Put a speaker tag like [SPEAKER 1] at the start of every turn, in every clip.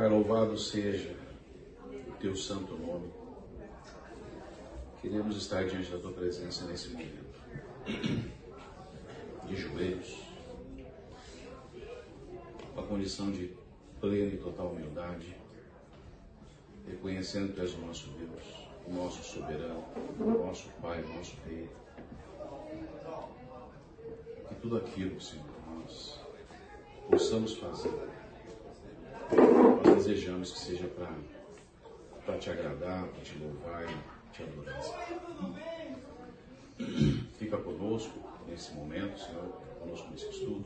[SPEAKER 1] Pai, louvado seja o teu santo nome. Queremos estar diante da tua presença nesse momento. De joelhos, com a condição de plena e total humildade, reconhecendo que tu és o nosso Deus, o nosso soberano, o nosso Pai, o nosso Rei. Que tudo aquilo, Senhor, nós possamos fazer, desejamos que seja para te agradar, para te louvar e te adorar. Fica conosco nesse momento, Senhor, conosco nesse estudo.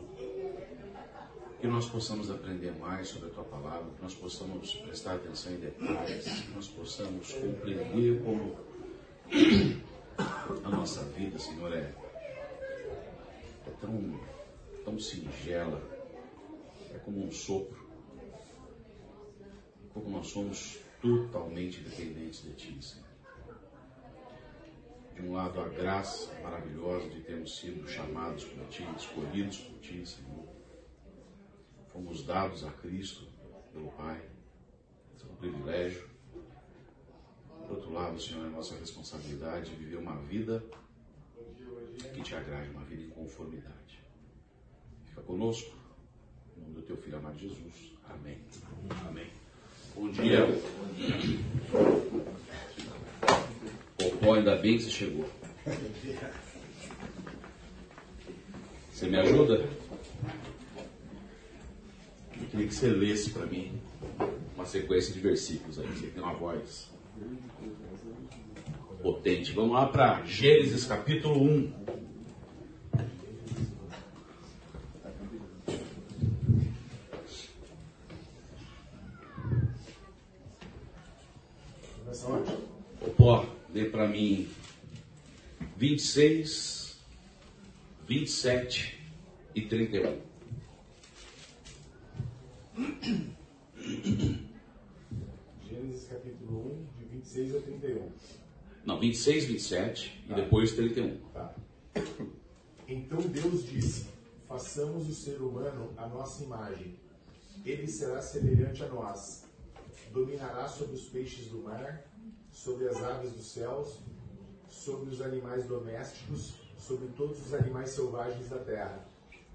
[SPEAKER 1] Que nós possamos aprender mais sobre a tua palavra, que nós possamos prestar atenção em detalhes, que nós possamos compreender como a nossa vida, Senhor, é, é tão, tão singela, é como um sopro, como nós somos totalmente dependentes de Ti, Senhor. De um lado, a graça maravilhosa de termos sido chamados por Ti, escolhidos por Ti, Senhor. Fomos dados a Cristo pelo Pai. Esse é um privilégio. Por outro lado, Senhor, é nossa responsabilidade viver uma vida que te agrade, uma vida em conformidade. Fica conosco, em nome do teu filho amado Jesus. Amém. Amém. Bom dia. Popó, ainda bem que você chegou. Você me ajuda? Eu queria que você lesse para mim uma sequência de versículos aí. Você tem uma voz potente. Vamos lá para Gênesis capítulo 1. Popó, dê para mim 26, 27 e 31.
[SPEAKER 2] Gênesis capítulo 1, de 26 a 31.
[SPEAKER 1] Não, 26, 27 e depois 31.
[SPEAKER 2] Tá. Então Deus disse: Façamos o ser humano à nossa imagem. Ele será semelhante a nós. Dominará sobre os peixes do mar, sobre as aves dos céus, sobre os animais domésticos, sobre todos os animais selvagens da terra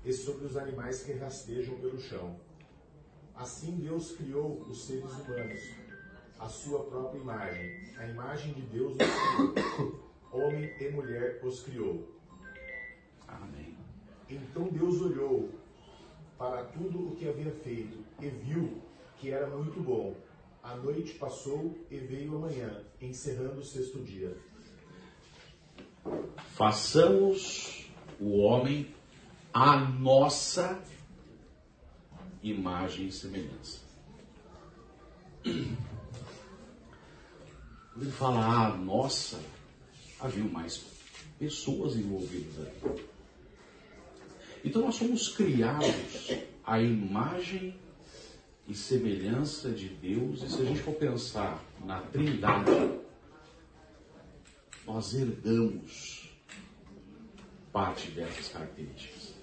[SPEAKER 2] e sobre os animais que rastejam pelo chão. Assim Deus criou os seres humanos, a sua própria imagem. A imagem de Deus os criou. Homem e mulher os criou.
[SPEAKER 1] Amém.
[SPEAKER 2] Então Deus olhou para tudo o que havia feito e viu que era muito bom. A noite passou e veio a manhã, encerrando o sexto dia.
[SPEAKER 1] Façamos o homem a nossa imagem e semelhança. Quando ele fala a nossa, havia mais pessoas envolvidas ali. Então nós somos criados à imagem e semelhança de Deus, e se a gente for pensar na Trindade, nós herdamos parte dessas características.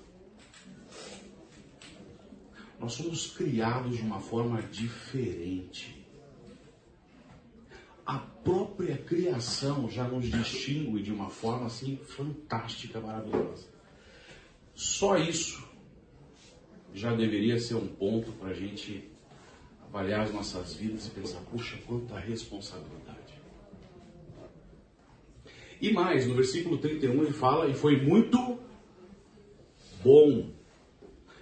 [SPEAKER 1] Nós somos criados de uma forma diferente. A própria criação já nos distingue de uma forma assim fantástica, maravilhosa. Só isso já deveria ser um ponto para a gente avaliar as nossas vidas e pensar: puxa, quanta responsabilidade. E mais, no versículo 31 ele fala: e foi muito bom.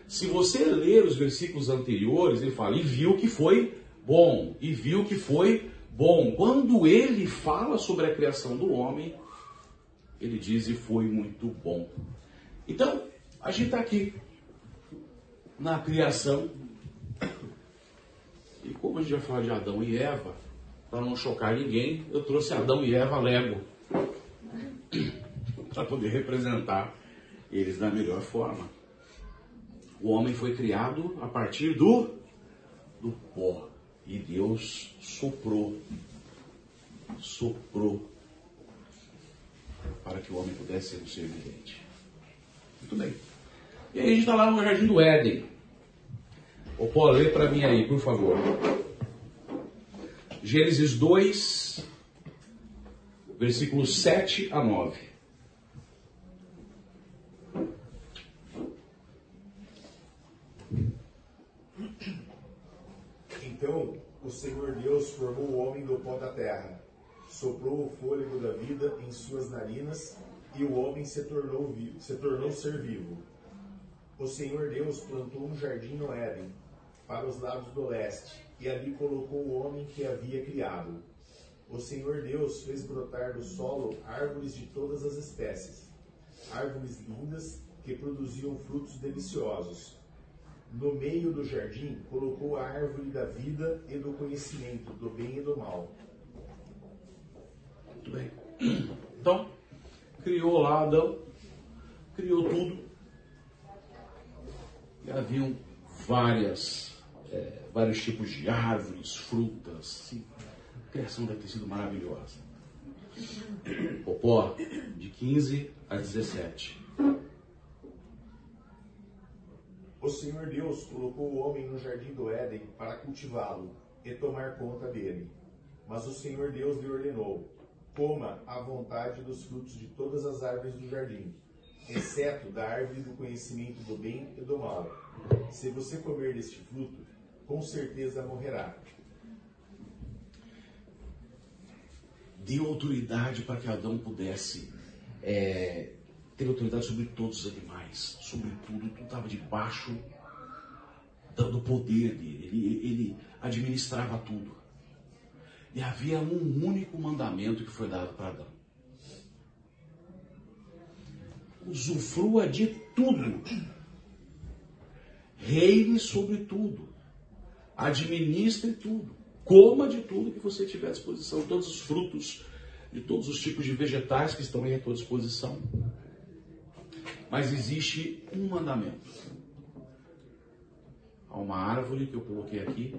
[SPEAKER 1] Se você ler os versículos anteriores, ele fala: e viu que foi bom, e viu que foi bom. Quando ele fala sobre a criação do homem, ele diz: e foi muito bom. Então, a gente está aqui na criação. E como a gente vai falar de Adão e Eva, para não chocar ninguém, eu trouxe Adão e Eva Lego. Para poder representar eles da melhor forma. O homem foi criado a partir do, do pó. E Deus soprou. Soprou. Para que o homem pudesse ser um ser vivente. Muito bem. E aí a gente está lá no Jardim do Éden. Ou pode ler para mim aí, por favor. Gênesis 2, versículos 7 a 9.
[SPEAKER 2] Então o Senhor Deus formou o homem do pó da terra, soprou o fôlego da vida em suas narinas e o homem se tornou, se tornou ser vivo. O Senhor Deus plantou um jardim no Éden, para os lados do leste, e ali colocou o homem que havia criado. O Senhor Deus fez brotar do solo árvores de todas as espécies, árvores lindas que produziam frutos deliciosos. No meio do jardim colocou a árvore da vida e do conhecimento, do bem e do mal.
[SPEAKER 1] Muito bem. Então, criou lá Adão, criou tudo. E haviam várias, é, vários tipos de árvores, frutas. A criação deve ter sido maravilhosa. Popó, de 15 a 17.
[SPEAKER 2] O Senhor Deus colocou o homem no jardim do Éden para cultivá-lo e tomar conta dele. Mas o Senhor Deus lhe ordenou: coma à vontade dos frutos de todas as árvores do jardim, exceto da árvore do conhecimento do bem e do mal. Se você comer deste fruto, com certeza morrerá.
[SPEAKER 1] Deu autoridade para que Adão pudesse é, ter autoridade sobre todos os animais, sobre tudo, tudo estava debaixo do poder dele, ele, ele administrava tudo. E havia um único mandamento que foi dado para Adão: usufrua de tudo, reine sobre tudo, administre tudo, coma de tudo que você tiver à disposição, todos os frutos de todos os tipos de vegetais que estão aí à tua disposição. Mas existe um mandamento. Há uma árvore que eu coloquei aqui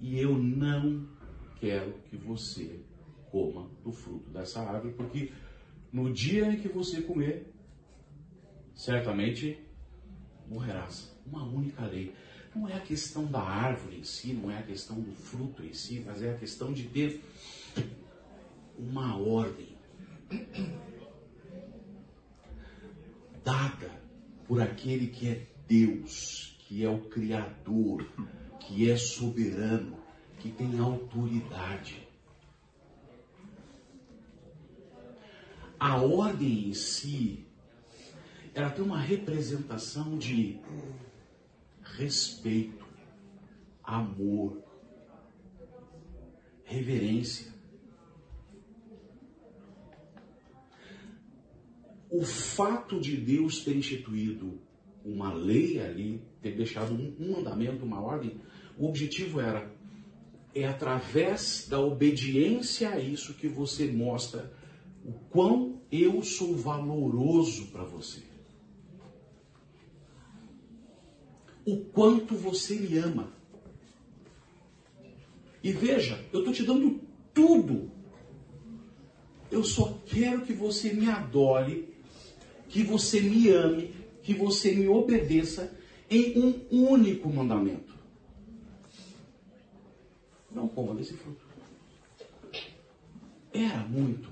[SPEAKER 1] e eu não quero que você coma do fruto dessa árvore, porque no dia em que você comer, certamente morrerás. Uma única lei. Não é a questão da árvore em si, não é a questão do fruto em si, mas é a questão de ter uma ordem dada por aquele que é Deus, que é o Criador, que é soberano, que tem autoridade. A ordem em si, ela tem uma representação de respeito, amor, reverência. O fato de Deus ter instituído uma lei ali, ter deixado um, mandamento, uma ordem, o objetivo era é através da obediência a isso que você mostra o quão eu sou valoroso para você. O quanto você me ama. E veja, eu estou te dando tudo. Eu só quero que você me adore, que você me ame, que você me obedeça em um único mandamento. Não coma desse fruto. Era muito.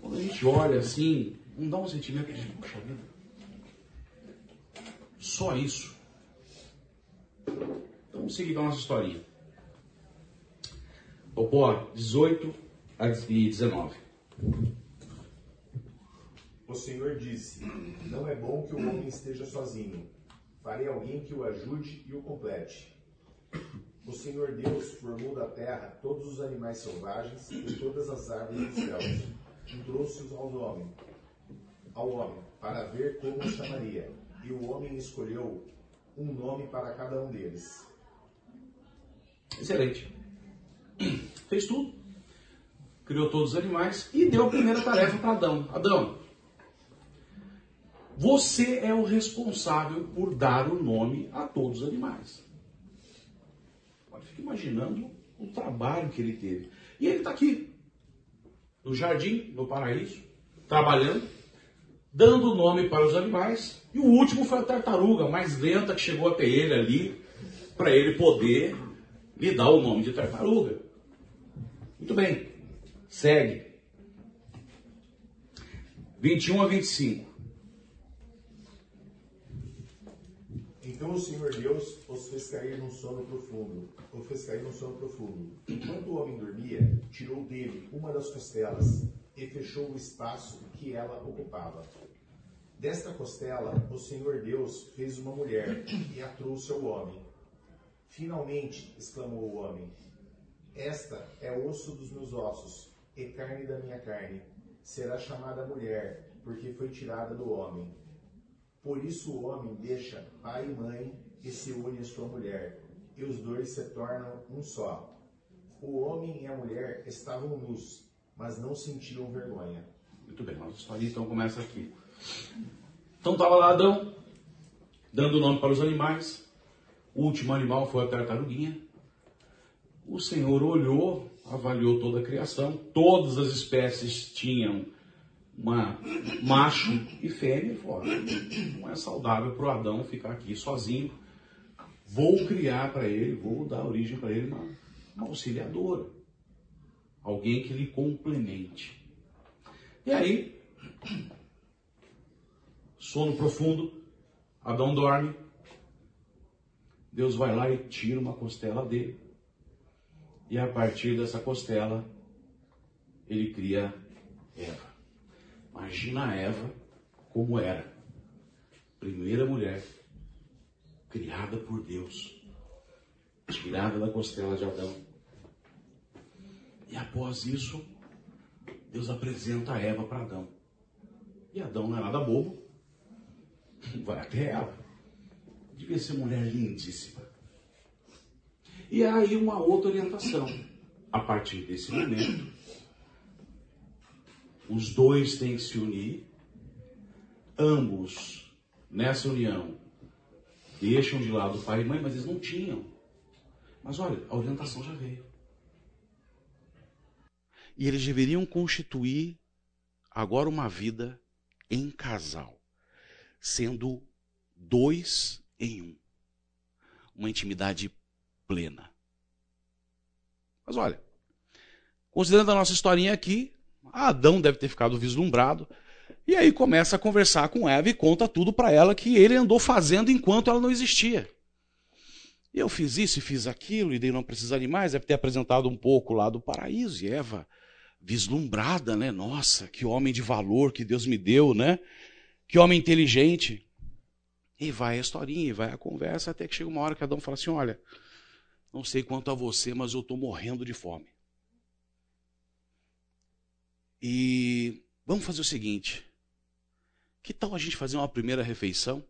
[SPEAKER 1] Quando a gente olha assim, não dá um sentimento de, puxa vida. Só isso. Então vamos seguir com a nossa historinha. Popó, 18 e 19.
[SPEAKER 2] O Senhor disse: Não é bom que o homem esteja sozinho. Farei alguém que o ajude e o complete. O Senhor Deus formou da terra todos os animais selvagens e todas as árvores dos céus, e trouxe-os ao homem, ao homem, para ver como chamaria. E o homem escolheu um nome para cada um deles.
[SPEAKER 1] Excelente. Fez tudo. Criou todos os animais e deu a primeira tarefa para Adão. Adão, você é o responsável por dar o nome a todos os animais. Olha, fica imaginando o trabalho que ele teve. E ele está aqui, no jardim, no paraíso, trabalhando, dando nome para os animais. E o último foi a tartaruga, mais lenta, que chegou até ele ali, para ele poder lhe dar o nome de tartaruga. Muito bem, segue. 21 a 25.
[SPEAKER 2] Então o Senhor Deus os fez cair num sono profundo, o fez cair num sono profundo. Enquanto o homem dormia, tirou dele uma das costelas e fechou o espaço que ela ocupava. Desta costela, o Senhor Deus fez uma mulher e a trouxe ao homem. Finalmente, exclamou o homem, esta é osso dos meus ossos e carne da minha carne. Será chamada mulher, porque foi tirada do homem. Por isso o homem deixa pai e mãe e se une à sua mulher, e os dois se tornam um só. O homem e a mulher estavam nus, mas não sentiam vergonha.
[SPEAKER 1] Muito bem, nossa história então começa aqui. Então estava lá Adão, dando nome para os animais. O último animal foi a tartaruguinha. O Senhor olhou, avaliou toda a criação. Todas as espécies tinham uma macho e fêmea. Falou, não é saudável para o Adão ficar aqui sozinho. Vou criar para ele, vou dar origem para ele uma, uma auxiliadora. Alguém que lhe complemente. E aí, sono profundo, Adão dorme, Deus vai lá e tira uma costela dele, e a partir dessa costela, ele cria Eva. Imagina Eva como era. Primeira mulher criada por Deus, tirada da costela de Adão. E após isso, Deus apresenta Eva para Adão. E Adão não é nada bobo. Vai até ela. Devia ser mulher lindíssima. E aí uma outra orientação. A partir desse momento, os dois têm que se unir. Ambos, nessa união, deixam de lado o pai e mãe, mas eles não tinham. Mas olha, a orientação já veio. E eles deveriam constituir agora uma vida em casal, sendo dois em um. Uma intimidade plena. Mas olha, considerando a nossa historinha aqui, Adão deve ter ficado vislumbrado. E aí começa a conversar com Eva e conta tudo para ela que ele andou fazendo enquanto ela não existia. Eu fiz isso e fiz aquilo, e dei não precisar de mais, deve ter apresentado um pouco lá do paraíso. E Eva, vislumbrada, né? Nossa, que homem de valor que Deus me deu, né? Que homem inteligente. E vai a historinha, e vai a conversa, até que chega uma hora que Adão fala assim: Olha, não sei quanto a você, mas eu estou morrendo de fome. E vamos fazer o seguinte: que tal a gente fazer uma primeira refeição?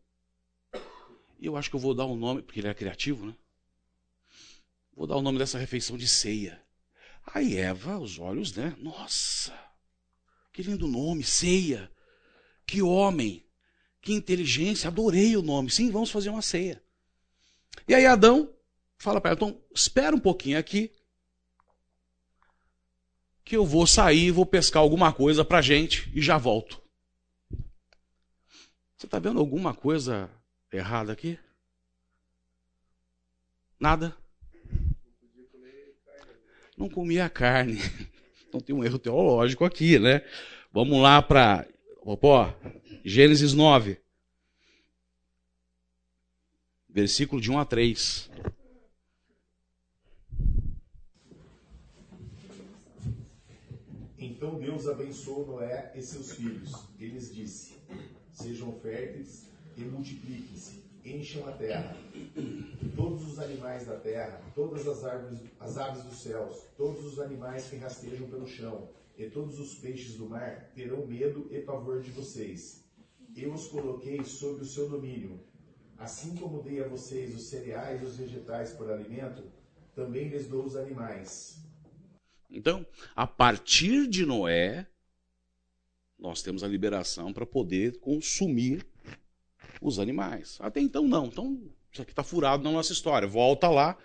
[SPEAKER 1] E eu acho que eu vou dar o um nome, porque ele é criativo, né? Vou dar o nome dessa refeição de ceia. Aí Eva, os olhos, né? Nossa, que lindo nome, ceia. Que homem, que inteligência, adorei o nome. Sim, vamos fazer uma ceia. E aí Adão fala para ela, então espera um pouquinho aqui, que eu vou sair, vou pescar alguma coisa para gente e já volto. Você está vendo alguma coisa errada aqui? Nada? não comia carne. Então tem um erro teológico aqui, né? Vamos lá para Gênesis 9. Versículo de 1 a 3.
[SPEAKER 2] Então Deus abençoou Noé e seus filhos. Eles disse: Sejam férteis e multipliquem-se encham a terra. Todos os animais da terra, todas as árvores, as aves dos céus, todos os animais que rastejam pelo chão, e todos os peixes do mar terão medo e pavor de vocês. Eu os coloquei sob o seu domínio. Assim como dei a vocês os cereais e os vegetais por alimento, também lhes dou os animais.
[SPEAKER 1] Então, a partir de Noé, nós temos a liberação para poder consumir os animais. Até então, não. Então, isso aqui está furado na nossa história. Volta lá.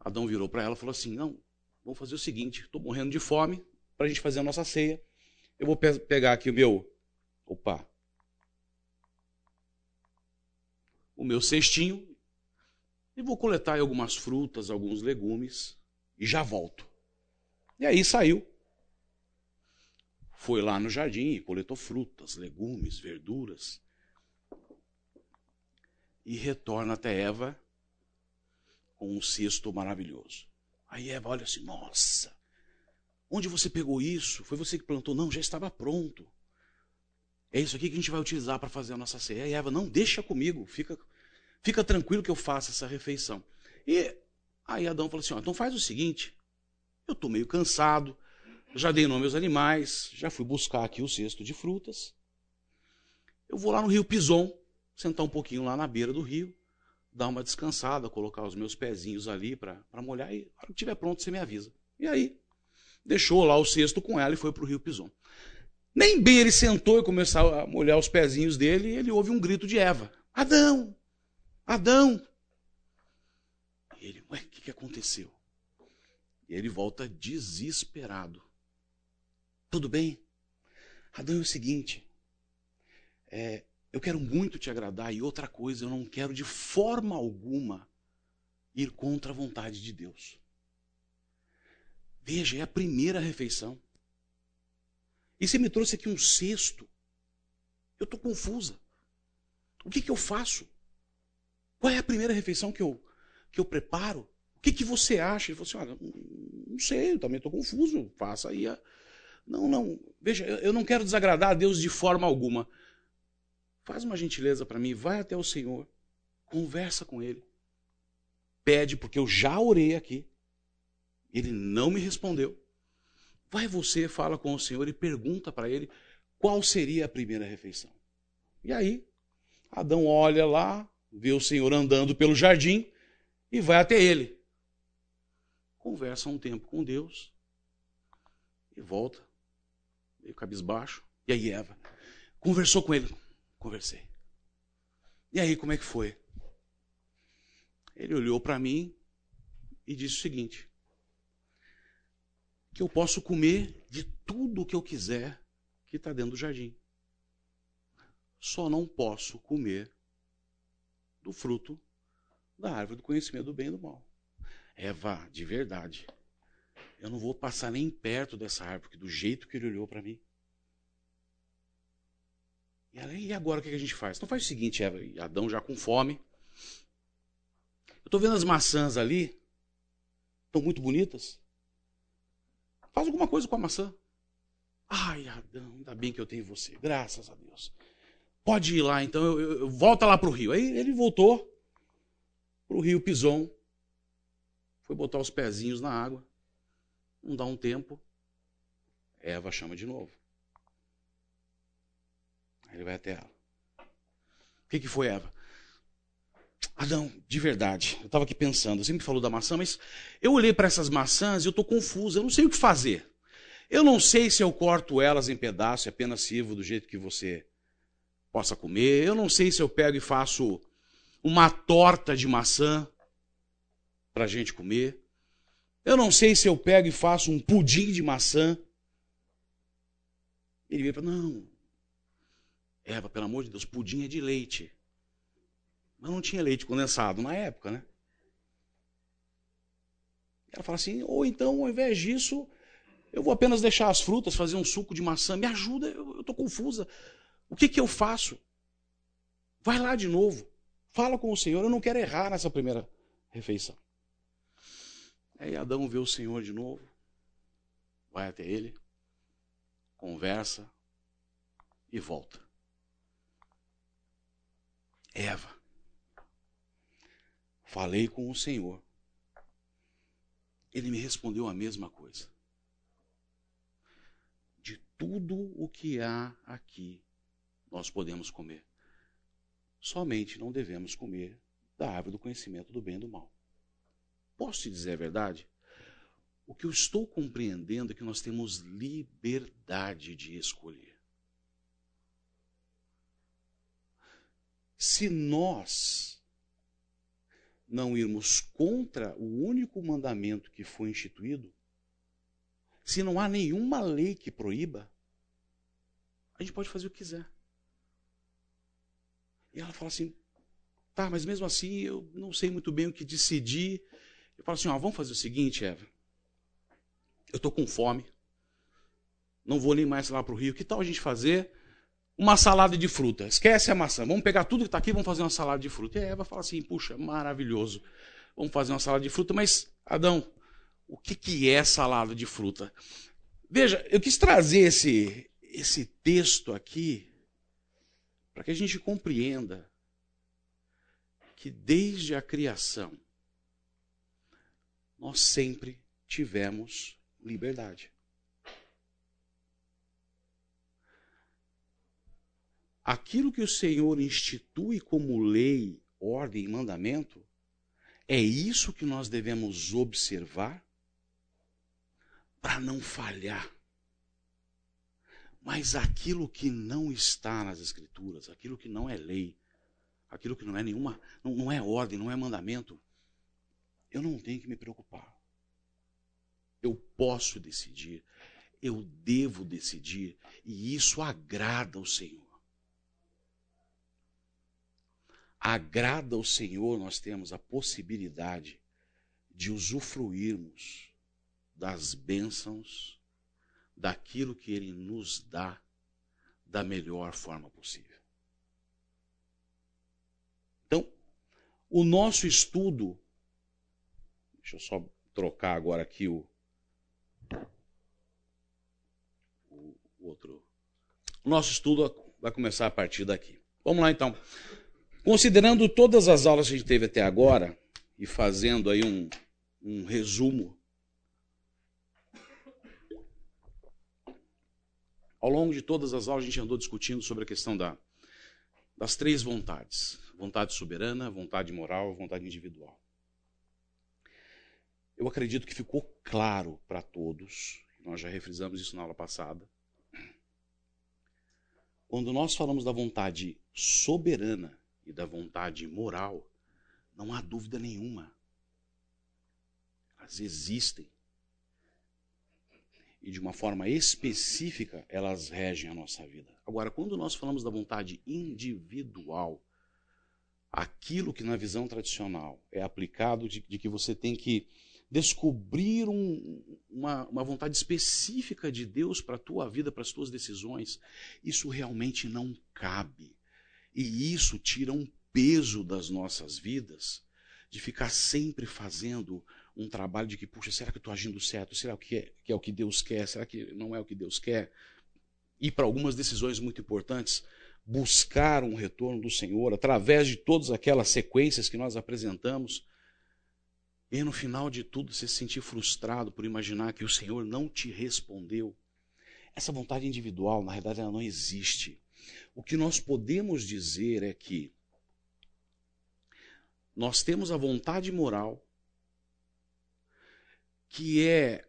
[SPEAKER 1] Adão virou para ela e falou assim: Não, vamos fazer o seguinte: estou morrendo de fome para a gente fazer a nossa ceia. Eu vou pe pegar aqui o meu Opa. O meu cestinho e vou coletar algumas frutas, alguns legumes e já volto. E aí saiu. Foi lá no jardim e coletou frutas, legumes, verduras. E retorna até Eva com um cesto maravilhoso. Aí Eva olha assim: Nossa, onde você pegou isso? Foi você que plantou? Não, já estava pronto. É isso aqui que a gente vai utilizar para fazer a nossa ceia. E Eva, não, deixa comigo, fica, fica tranquilo que eu faço essa refeição. E aí Adão falou assim: então faz o seguinte, eu estou meio cansado, já dei nome aos animais, já fui buscar aqui o cesto de frutas. Eu vou lá no rio Pison, sentar um pouquinho lá na beira do rio, dar uma descansada, colocar os meus pezinhos ali para molhar e, quando estiver pronto, você me avisa. E aí, deixou lá o cesto com ela e foi para o rio Pison. Nem bem ele sentou e começou a molhar os pezinhos dele, ele ouve um grito de Eva: Adão! Adão! E ele, ué, o que, que aconteceu? E ele volta desesperado. Tudo bem? Adão é o seguinte: é, eu quero muito te agradar, e outra coisa, eu não quero de forma alguma ir contra a vontade de Deus. Veja, é a primeira refeição. E você me trouxe aqui um cesto. Eu estou confusa. O que, que eu faço? Qual é a primeira refeição que eu, que eu preparo? O que, que você acha? Ele falou assim: olha, não sei, eu também estou confuso. Faça aí a. Não, não. Veja, eu não quero desagradar a Deus de forma alguma. Faz uma gentileza para mim, vai até o Senhor, conversa com Ele. Pede, porque eu já orei aqui. Ele não me respondeu. Vai você, fala com o Senhor e pergunta para ele qual seria a primeira refeição. E aí, Adão olha lá, vê o Senhor andando pelo jardim e vai até ele. Conversa um tempo com Deus e volta, meio cabisbaixo. E aí, Eva, conversou com ele. Conversei. E aí, como é que foi? Ele olhou para mim e disse o seguinte: que eu posso comer de tudo que eu quiser que está dentro do jardim. Só não posso comer do fruto da árvore do conhecimento do bem e do mal. Eva, de verdade, eu não vou passar nem perto dessa árvore, do jeito que ele olhou para mim. E agora o que a gente faz? Então faz o seguinte, Eva, Adão já com fome. Eu estou vendo as maçãs ali, estão muito bonitas. Faz alguma coisa com a maçã. Ai, Adão, ainda bem que eu tenho você. Graças a Deus. Pode ir lá, então, eu, eu, eu volta lá para o rio. Aí ele voltou para o rio Pison. Foi botar os pezinhos na água. Não dá um tempo. Eva chama de novo. Ele vai até ela. O que, que foi, Eva? Adão, de verdade, eu estava aqui pensando, você me falou da maçã, mas eu olhei para essas maçãs e eu estou confuso, eu não sei o que fazer. Eu não sei se eu corto elas em pedaços e apenas sirvo do jeito que você possa comer. Eu não sei se eu pego e faço uma torta de maçã para a gente comer. Eu não sei se eu pego e faço um pudim de maçã. Ele veio para não. Eva, pelo amor de Deus, pudim é de leite. Mas não tinha leite condensado na época, né? Ela fala assim: ou então, ao invés disso, eu vou apenas deixar as frutas, fazer um suco de maçã. Me ajuda, eu estou confusa. O que, que eu faço? Vai lá de novo. Fala com o Senhor. Eu não quero errar nessa primeira refeição. Aí Adão vê o Senhor de novo. Vai até ele. Conversa. E volta. Eva. Falei com o Senhor. Ele me respondeu a mesma coisa. De tudo o que há aqui, nós podemos comer. Somente não devemos comer da árvore do conhecimento do bem e do mal. Posso te dizer a verdade? O que eu estou compreendendo é que nós temos liberdade de escolher. Se nós não irmos contra o único mandamento que foi instituído, se não há nenhuma lei que proíba, a gente pode fazer o que quiser. E ela fala assim: tá, mas mesmo assim eu não sei muito bem o que decidir. Eu falo assim: ó, vamos fazer o seguinte, Eva. Eu estou com fome. Não vou nem mais lá para o Rio. Que tal a gente fazer uma salada de fruta? Esquece a maçã. Vamos pegar tudo que está aqui e vamos fazer uma salada de fruta. E a Eva fala assim: puxa, maravilhoso. Vamos fazer uma salada de fruta. Mas, Adão, o que, que é salada de fruta? Veja, eu quis trazer esse, esse texto aqui para que a gente compreenda que desde a criação nós sempre tivemos liberdade. Aquilo que o Senhor institui como lei, ordem e mandamento, é isso que nós devemos observar para não falhar. Mas aquilo que não está nas Escrituras, aquilo que não é lei, aquilo que não é nenhuma, não, não é ordem, não é mandamento, eu não tenho que me preocupar. Eu posso decidir, eu devo decidir, e isso agrada ao Senhor. Agrada ao Senhor, nós temos a possibilidade de usufruirmos das bênçãos, daquilo que Ele nos dá da melhor forma possível. Então, o nosso estudo, deixa eu só trocar agora aqui o, o outro. O nosso estudo vai começar a partir daqui. Vamos lá então. Considerando todas as aulas que a gente teve até agora e fazendo aí um, um resumo Ao longo de todas as aulas, a gente andou discutindo sobre a questão da, das três vontades: vontade soberana, vontade moral, vontade individual. Eu acredito que ficou claro para todos, nós já refrisamos isso na aula passada. Quando nós falamos da vontade soberana e da vontade moral, não há dúvida nenhuma. Elas existem e de uma forma específica elas regem a nossa vida. Agora, quando nós falamos da vontade individual, aquilo que na visão tradicional é aplicado de, de que você tem que descobrir um, uma, uma vontade específica de Deus para a tua vida, para as tuas decisões, isso realmente não cabe. E isso tira um peso das nossas vidas de ficar sempre fazendo um trabalho de que, puxa, será que eu estou agindo certo? Será que é, que é o que Deus quer? Será que não é o que Deus quer? E para algumas decisões muito importantes, buscar um retorno do Senhor através de todas aquelas sequências que nós apresentamos. E no final de tudo, se sentir frustrado por imaginar que o Senhor não te respondeu. Essa vontade individual, na realidade, ela não existe. O que nós podemos dizer é que nós temos a vontade moral que é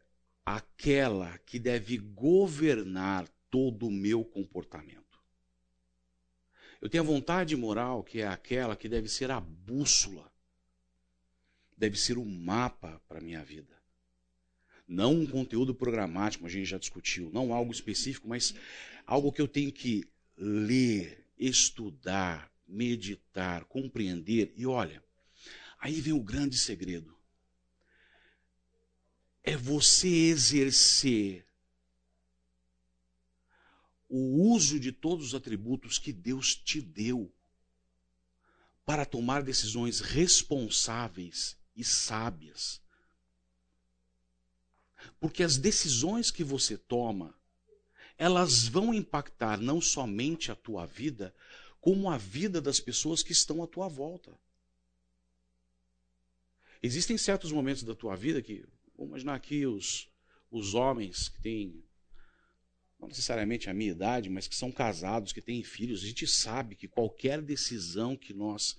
[SPEAKER 1] aquela que deve governar todo o meu comportamento. Eu tenho a vontade moral, que é aquela que deve ser a bússola, deve ser o mapa para a minha vida. Não um conteúdo programático, a gente já discutiu, não algo específico, mas algo que eu tenho que ler, estudar, meditar, compreender. E olha, aí vem o grande segredo é você exercer o uso de todos os atributos que Deus te deu para tomar decisões responsáveis e sábias. Porque as decisões que você toma, elas vão impactar não somente a tua vida, como a vida das pessoas que estão à tua volta. Existem certos momentos da tua vida que Vamos imaginar aqui os, os homens que têm, não necessariamente a minha idade, mas que são casados, que têm filhos. A gente sabe que qualquer decisão que nós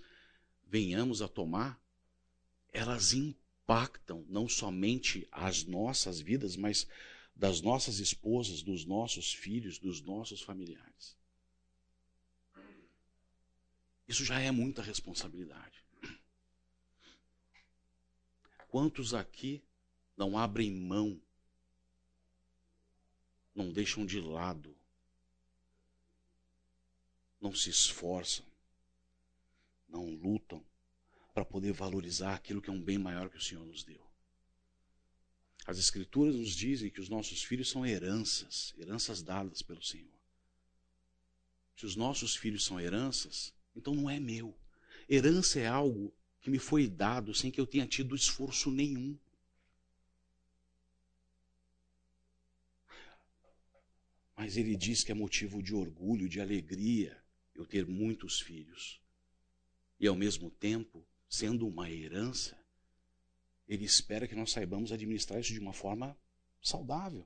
[SPEAKER 1] venhamos a tomar, elas impactam não somente as nossas vidas, mas das nossas esposas, dos nossos filhos, dos nossos familiares. Isso já é muita responsabilidade. Quantos aqui não abrem mão, não deixam de lado, não se esforçam não lutam para poder valorizar aquilo que é um bem maior que o Senhor nos deu. As Escrituras nos dizem que os nossos filhos são heranças, heranças dadas pelo Senhor. Se os nossos filhos são heranças, então não é meu. Herança é algo que me foi dado sem que eu tenha tido esforço nenhum. Mas ele diz que é motivo de orgulho, de alegria eu ter muitos filhos. E ao mesmo tempo, sendo uma herança, ele espera que nós saibamos administrar isso de uma forma saudável.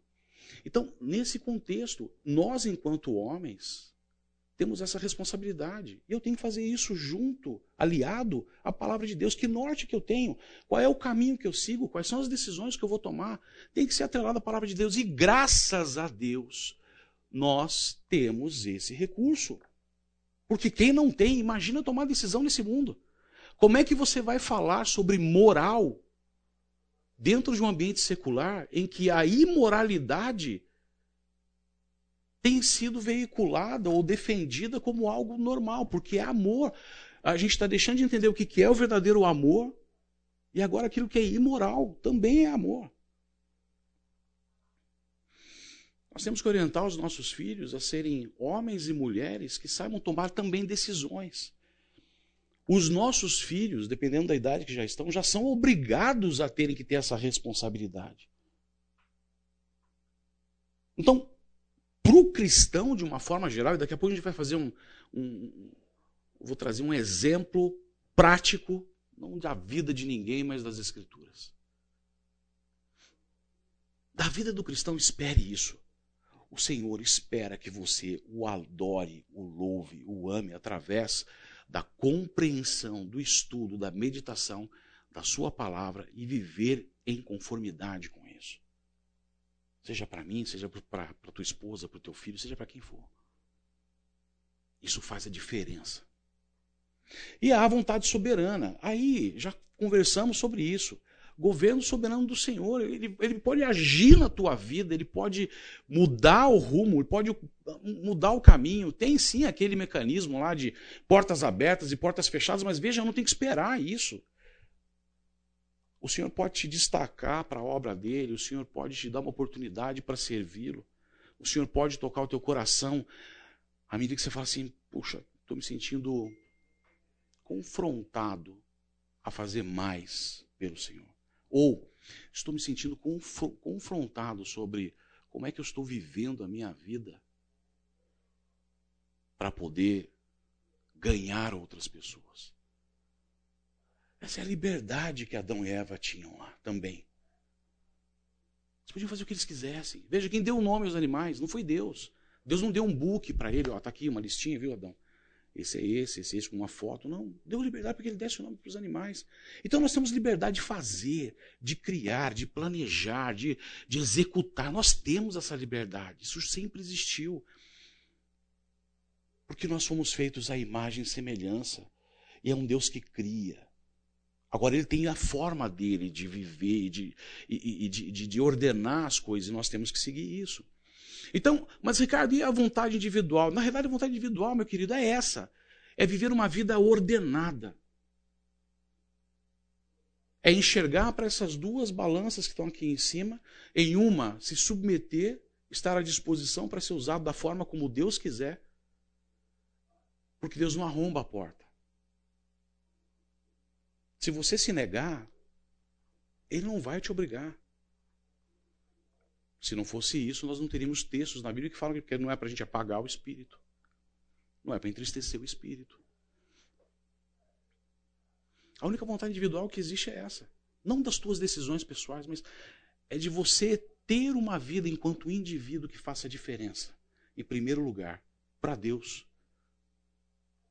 [SPEAKER 1] Então, nesse contexto, nós, enquanto homens, temos essa responsabilidade. E eu tenho que fazer isso junto, aliado à palavra de Deus. Que norte que eu tenho? Qual é o caminho que eu sigo? Quais são as decisões que eu vou tomar? Tem que ser atrelado à palavra de Deus. E graças a Deus, nós temos esse recurso. Porque quem não tem, imagina tomar decisão nesse mundo. Como é que você vai falar sobre moral dentro de um ambiente secular em que a imoralidade tem sido veiculada ou defendida como algo normal, porque é amor. A gente está deixando de entender o que é o verdadeiro amor, e agora aquilo que é imoral também é amor. Nós temos que orientar os nossos filhos a serem homens e mulheres que saibam tomar também decisões. Os nossos filhos, dependendo da idade que já estão, já são obrigados a terem que ter essa responsabilidade. Então, para o cristão, de uma forma geral, e daqui a pouco a gente vai fazer um, um. Vou trazer um exemplo prático, não da vida de ninguém, mas das Escrituras. Da vida do cristão, espere isso. O Senhor espera que você o adore, o louve, o ame através da compreensão, do estudo, da meditação da Sua palavra e viver em conformidade com isso. Seja para mim, seja para tua esposa, para o teu filho, seja para quem for. Isso faz a diferença. E a vontade soberana. Aí já conversamos sobre isso governo soberano do Senhor. Ele, ele pode agir na tua vida, ele pode mudar o rumo, ele pode mudar o caminho. Tem sim aquele mecanismo lá de portas abertas e portas fechadas, mas veja, não tem que esperar isso. O Senhor pode te destacar para a obra dele, o Senhor pode te dar uma oportunidade para servi-lo. O Senhor pode tocar o teu coração à medida que você fala assim: puxa, estou me sentindo confrontado a fazer mais pelo Senhor. Ou estou me sentindo confrontado sobre como é que eu estou vivendo a minha vida para poder ganhar outras pessoas. Essa é a liberdade que Adão e Eva tinham lá também. Eles podiam fazer o que eles quisessem. Veja, quem deu o nome aos animais não foi Deus. Deus não deu um book para ele, ó, tá aqui uma listinha, viu, Adão? Esse é esse, esse é esse, com uma foto. Não, deu liberdade porque ele desse o nome para os animais. Então nós temos liberdade de fazer, de criar, de planejar, de, de executar. Nós temos essa liberdade. Isso sempre existiu. Porque nós fomos feitos à imagem e semelhança. E é um Deus que cria. Agora ele tem a forma dele de viver de, e, e de, de, de ordenar as coisas, e nós temos que seguir isso. Então, mas Ricardo, e a vontade individual? Na realidade, a vontade individual, meu querido, é essa: é viver uma vida ordenada. É enxergar para essas duas balanças que estão aqui em cima, em uma, se submeter, estar à disposição para ser usado da forma como Deus quiser, porque Deus não arromba a porta. Se você se negar, Ele não vai te obrigar. Se não fosse isso, nós não teríamos textos na Bíblia que falam que não é para a gente apagar o espírito. Não é para entristecer o espírito. A única vontade individual que existe é essa. Não das tuas decisões pessoais, mas é de você ter uma vida enquanto indivíduo que faça diferença. Em primeiro lugar, para Deus.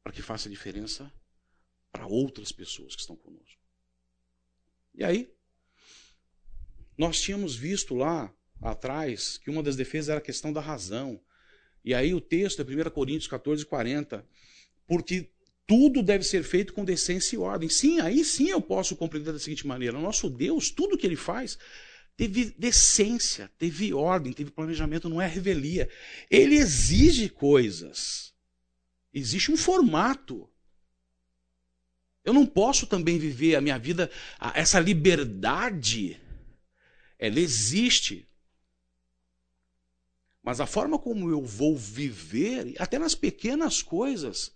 [SPEAKER 1] Para que faça diferença para outras pessoas que estão conosco. E aí, nós tínhamos visto lá atrás que uma das defesas era a questão da razão. E aí o texto é 1 Coríntios 14, 40. Porque tudo deve ser feito com decência e ordem. Sim, aí sim eu posso compreender da seguinte maneira: o nosso Deus, tudo que ele faz, teve decência, teve ordem, teve planejamento, não é revelia. Ele exige coisas. Existe um formato. Eu não posso também viver a minha vida, essa liberdade, ela existe. Mas a forma como eu vou viver, até nas pequenas coisas,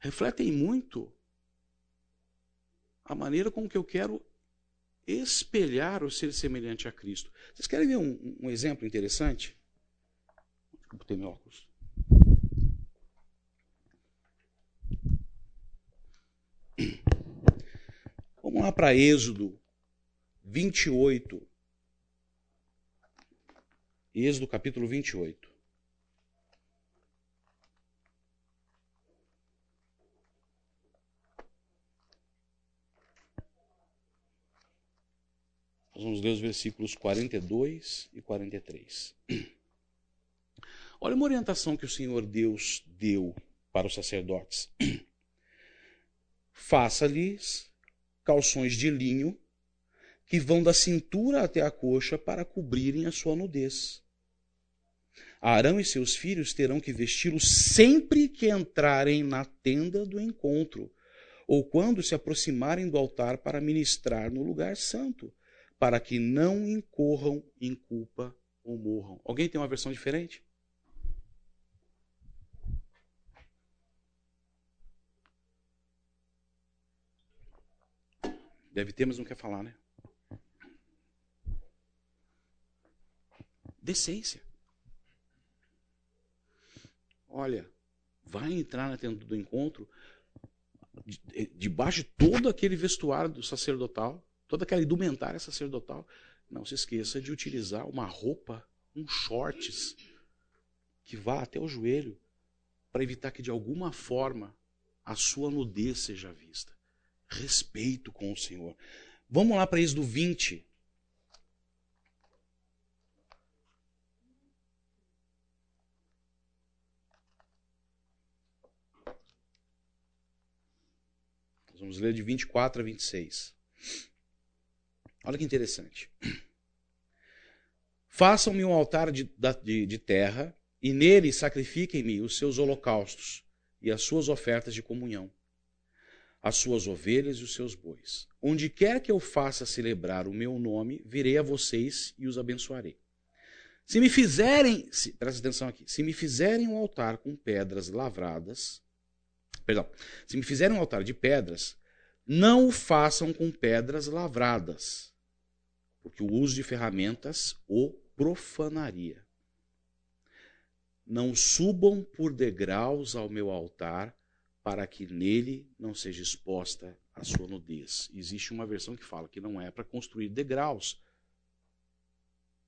[SPEAKER 1] refletem muito a maneira com que eu quero espelhar o ser semelhante a Cristo. Vocês querem ver um, um exemplo interessante? Eu botei meu óculos. Vamos lá para Êxodo 28. Êxodo capítulo 28. Nós vamos ler os versículos 42 e 43. Olha uma orientação que o Senhor Deus deu para os sacerdotes. Faça-lhes calções de linho que vão da cintura até a coxa para cobrirem a sua nudez. Arão e seus filhos terão que vesti-los sempre que entrarem na tenda do encontro, ou quando se aproximarem do altar para ministrar no lugar santo, para que não incorram em culpa ou morram. Alguém tem uma versão diferente? Deve ter, mas não quer falar, né? Decência. Olha, vai entrar na tenda do encontro debaixo de todo aquele vestuário do sacerdotal toda aquela indumentária sacerdotal. Não se esqueça de utilizar uma roupa, um shorts, que vá até o joelho, para evitar que de alguma forma a sua nudez seja vista. Respeito com o Senhor. Vamos lá para Êxodo 20. Vamos ler de 24 a 26. Olha que interessante. Façam-me um altar de, de, de terra e nele sacrifiquem-me os seus holocaustos e as suas ofertas de comunhão, as suas ovelhas e os seus bois. Onde quer que eu faça celebrar o meu nome, virei a vocês e os abençoarei. Se me fizerem, se, presta atenção aqui, se me fizerem um altar com pedras lavradas, perdão, se me fizerem um altar de pedras, não o façam com pedras lavradas porque o uso de ferramentas o profanaria. Não subam por degraus ao meu altar, para que nele não seja exposta a sua nudez. Existe uma versão que fala que não é para construir degraus,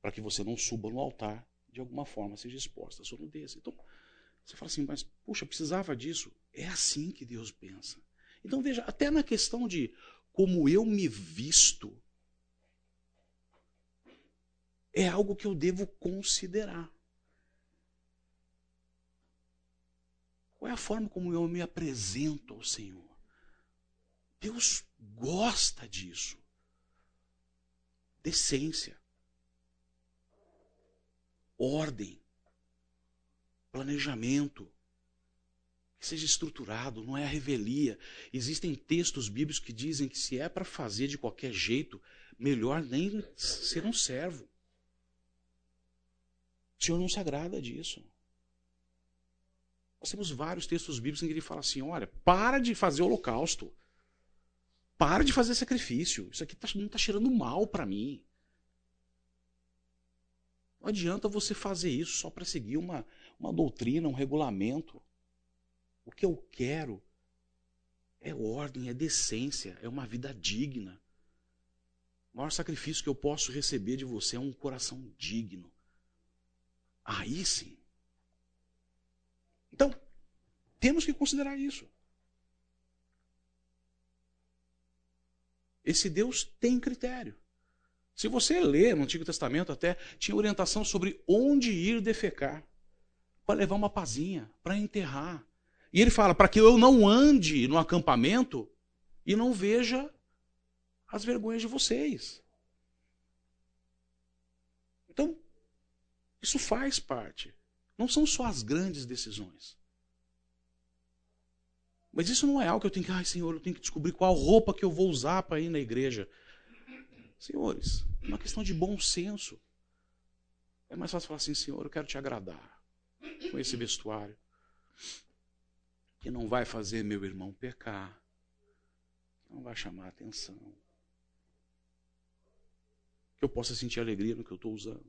[SPEAKER 1] para que você não suba no altar, de alguma forma seja exposta a sua nudez. Então, você fala assim, mas puxa, precisava disso. É assim que Deus pensa. Então veja, até na questão de como eu me visto, é algo que eu devo considerar. Qual é a forma como eu me apresento ao Senhor? Deus gosta disso. Decência, ordem, planejamento, que seja estruturado, não é a revelia. Existem textos bíblicos que dizem que se é para fazer de qualquer jeito, melhor nem ser um servo. O Senhor não se agrada disso. Nós temos vários textos bíblicos em que ele fala assim: olha, para de fazer holocausto. Para de fazer sacrifício. Isso aqui tá, não está cheirando mal para mim. Não adianta você fazer isso só para seguir uma, uma doutrina, um regulamento. O que eu quero é ordem, é decência, é uma vida digna. O maior sacrifício que eu posso receber de você é um coração digno. Aí sim. Então, temos que considerar isso. Esse Deus tem critério. Se você ler no Antigo Testamento, até tinha orientação sobre onde ir defecar para levar uma pazinha, para enterrar. E ele fala: para que eu não ande no acampamento e não veja as vergonhas de vocês. Então, isso faz parte. Não são só as grandes decisões. Mas isso não é algo que eu tenho que, ai Senhor, eu tenho que descobrir qual roupa que eu vou usar para ir na igreja. Senhores, é uma questão de bom senso. É mais fácil falar assim, Senhor, eu quero te agradar com esse vestuário. Que não vai fazer meu irmão pecar. Não vai chamar atenção. Que eu possa sentir alegria no que eu estou usando.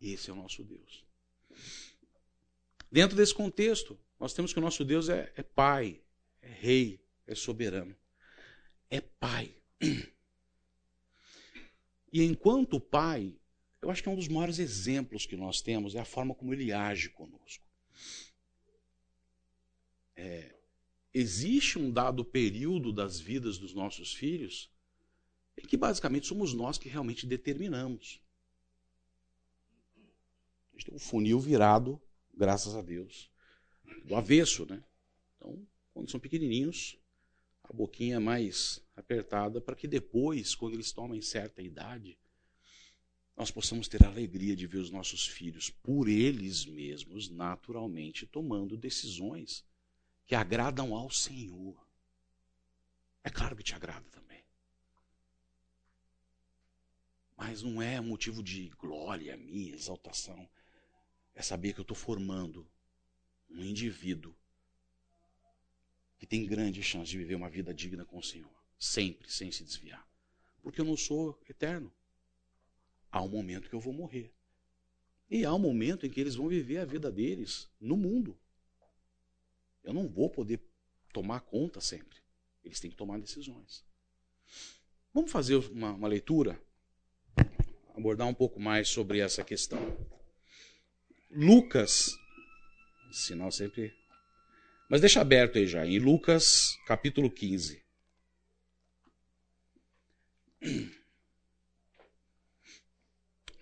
[SPEAKER 1] Esse é o nosso Deus. Dentro desse contexto, nós temos que o nosso Deus é, é Pai, é Rei, é soberano. É Pai. E enquanto Pai, eu acho que é um dos maiores exemplos que nós temos é a forma como ele age conosco. É, existe um dado período das vidas dos nossos filhos em que basicamente somos nós que realmente determinamos. A gente tem um funil virado, graças a Deus, do avesso, né? Então, quando são pequenininhos, a boquinha mais apertada, para que depois, quando eles tomem certa idade, nós possamos ter a alegria de ver os nossos filhos, por eles mesmos, naturalmente, tomando decisões que agradam ao Senhor. É claro que te agrada também. Mas não é motivo de glória minha, exaltação. É saber que eu estou formando um indivíduo que tem grande chance de viver uma vida digna com o Senhor, sempre, sem se desviar. Porque eu não sou eterno. Há um momento que eu vou morrer. E há um momento em que eles vão viver a vida deles no mundo. Eu não vou poder tomar conta sempre. Eles têm que tomar decisões. Vamos fazer uma, uma leitura, abordar um pouco mais sobre essa questão. Lucas, sinal sempre mas deixa aberto aí já, em Lucas capítulo 15.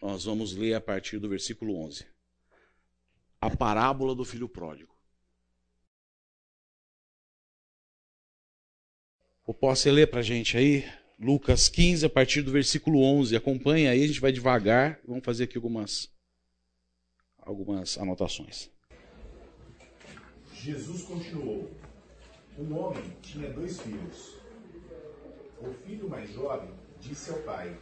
[SPEAKER 1] Nós vamos ler a partir do versículo 11. A parábola do filho pródigo. O posso ler para a gente aí? Lucas 15, a partir do versículo 11. Acompanha aí, a gente vai devagar. Vamos fazer aqui algumas, algumas anotações.
[SPEAKER 2] Jesus continuou: Um homem tinha dois filhos. O filho mais jovem disse ao pai: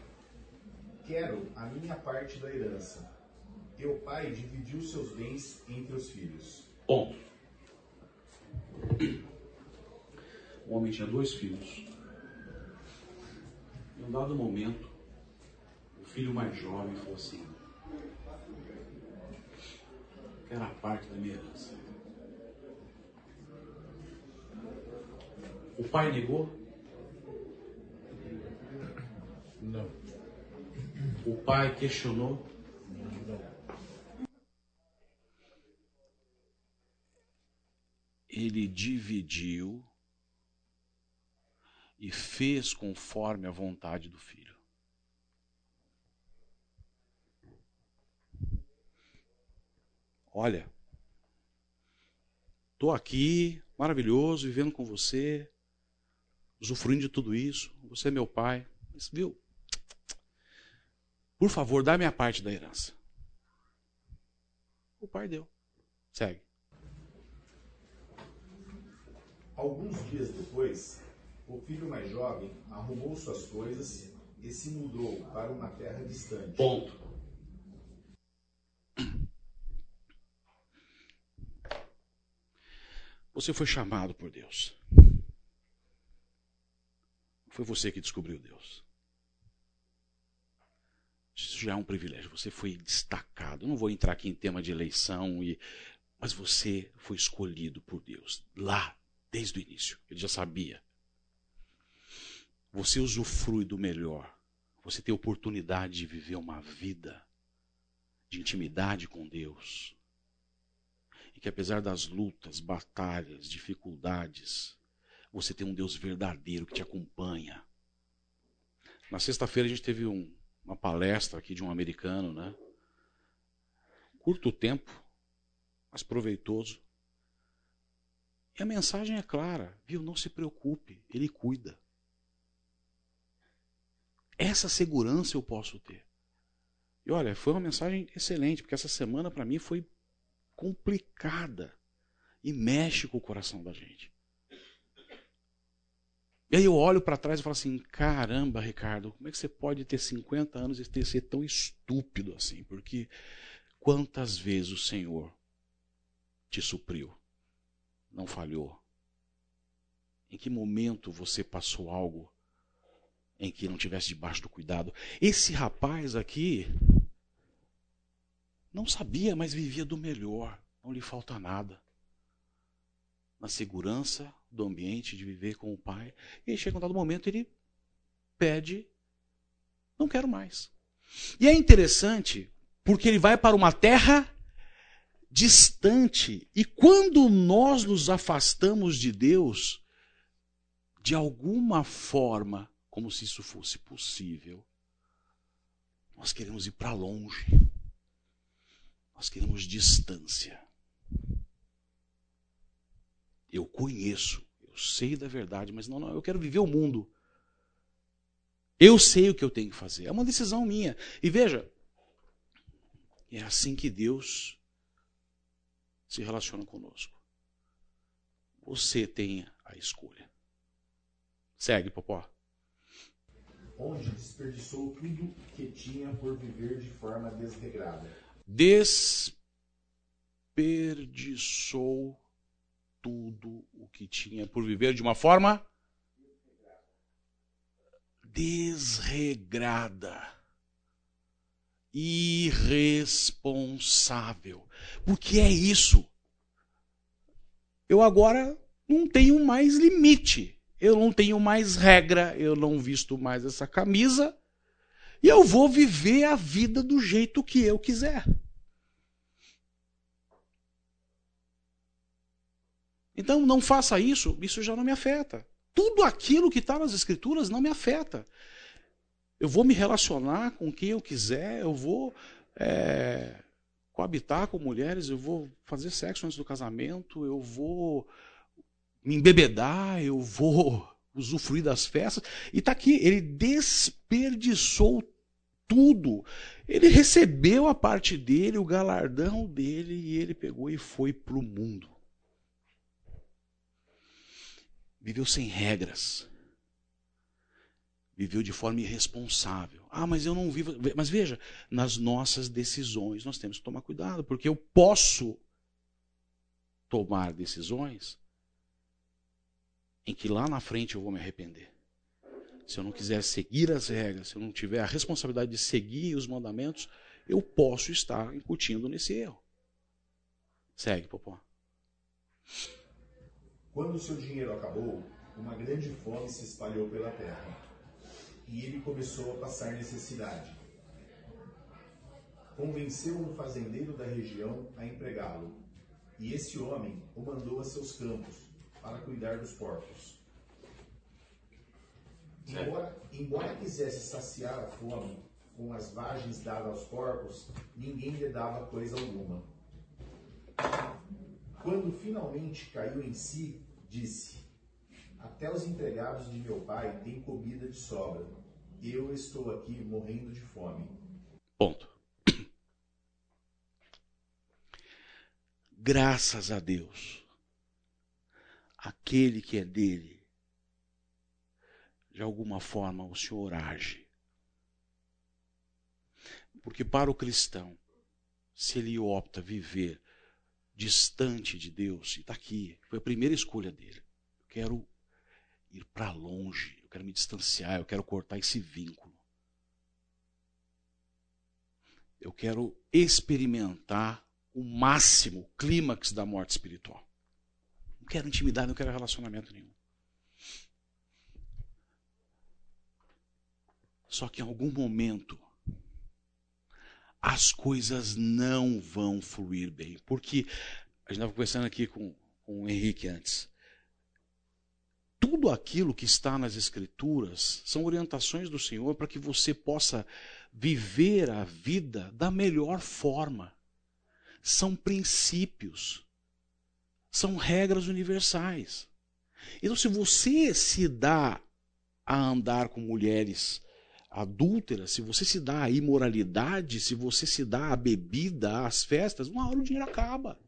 [SPEAKER 2] Quero a minha parte da herança. O pai dividiu seus bens entre os filhos.
[SPEAKER 1] Ponto. O homem tinha dois filhos. Em um dado momento, o filho mais jovem falou assim: Quero a parte da minha herança. O pai negou?
[SPEAKER 2] Não.
[SPEAKER 1] O pai questionou?
[SPEAKER 2] Não.
[SPEAKER 1] Ele dividiu e fez conforme a vontade do filho. Olha, estou aqui, maravilhoso, vivendo com você, usufruindo de tudo isso. Você é meu pai. Mas, viu? Por favor, dá minha parte da herança. O pai deu. Segue.
[SPEAKER 2] Alguns dias depois, o filho mais jovem arrumou suas coisas e se mudou para uma terra distante.
[SPEAKER 1] Ponto. Você foi chamado por Deus. Foi você que descobriu Deus. Isso já é um privilégio. Você foi destacado. Não vou entrar aqui em tema de eleição, e... mas você foi escolhido por Deus. Lá, desde o início. Ele já sabia. Você usufrui do melhor. Você tem oportunidade de viver uma vida de intimidade com Deus. E que apesar das lutas, batalhas, dificuldades, você tem um Deus verdadeiro que te acompanha. Na sexta-feira a gente teve um, uma palestra aqui de um americano, né? Curto tempo, mas proveitoso. E a mensagem é clara, viu? Não se preocupe, ele cuida. Essa segurança eu posso ter. E olha, foi uma mensagem excelente, porque essa semana para mim foi complicada. e mexe com o coração da gente. E aí eu olho para trás e falo assim: caramba, Ricardo, como é que você pode ter 50 anos e ter, ser tão estúpido assim? Porque quantas vezes o Senhor te supriu, não falhou? Em que momento você passou algo em que não tivesse debaixo do cuidado? Esse rapaz aqui não sabia, mas vivia do melhor, não lhe falta nada na segurança do ambiente, de viver com o pai. E chega um dado momento, ele pede, não quero mais. E é interessante, porque ele vai para uma terra distante. E quando nós nos afastamos de Deus, de alguma forma, como se isso fosse possível, nós queremos ir para longe. Nós queremos distância. Eu conheço, eu sei da verdade, mas não, não, eu quero viver o mundo. Eu sei o que eu tenho que fazer. É uma decisão minha. E veja, é assim que Deus se relaciona conosco. Você tem a escolha. Segue, Popó.
[SPEAKER 2] Onde desperdiçou tudo que tinha por viver de forma desregrada.
[SPEAKER 1] Desperdiçou tudo o que tinha por viver de uma forma desregrada, irresponsável. Porque é isso. Eu agora não tenho mais limite, eu não tenho mais regra, eu não visto mais essa camisa e eu vou viver a vida do jeito que eu quiser. Então não faça isso, isso já não me afeta. Tudo aquilo que está nas escrituras não me afeta. Eu vou me relacionar com quem eu quiser, eu vou é, coabitar com mulheres, eu vou fazer sexo antes do casamento, eu vou me embebedar, eu vou usufruir das festas. E está aqui, ele desperdiçou tudo. Ele recebeu a parte dele, o galardão dele, e ele pegou e foi para o mundo. Viveu sem regras. Viveu de forma irresponsável. Ah, mas eu não vivo. Mas veja, nas nossas decisões nós temos que tomar cuidado, porque eu posso tomar decisões em que lá na frente eu vou me arrepender. Se eu não quiser seguir as regras, se eu não tiver a responsabilidade de seguir os mandamentos, eu posso estar incutindo nesse erro. Segue, Popó.
[SPEAKER 2] Quando seu dinheiro acabou, uma grande fome se espalhou pela terra e ele começou a passar necessidade. Convenceu um fazendeiro da região a empregá-lo, e esse homem o mandou a seus campos para cuidar dos porcos. Embora, embora quisesse saciar a fome com as vagens dadas aos porcos, ninguém lhe dava coisa alguma. Quando finalmente caiu em si, disse: Até os empregados de meu pai têm comida de sobra. Eu estou aqui morrendo de fome.
[SPEAKER 1] Ponto. Graças a Deus, aquele que é dele, de alguma forma o Senhor age. Porque para o cristão, se ele opta viver distante de Deus, e está aqui, foi a primeira escolha dele. Eu quero ir para longe, eu quero me distanciar, eu quero cortar esse vínculo. Eu quero experimentar o máximo, o clímax da morte espiritual. Não quero intimidade, não quero relacionamento nenhum. Só que em algum momento as coisas não vão fluir bem. Porque a gente estava conversando aqui com, com o Henrique antes. Tudo aquilo que está nas Escrituras são orientações do Senhor para que você possa viver a vida da melhor forma. São princípios, são regras universais. Então, se você se dá a andar com mulheres adúltera, se você se dá à imoralidade, se você se dá à bebida, às festas, uma hora o dinheiro acaba.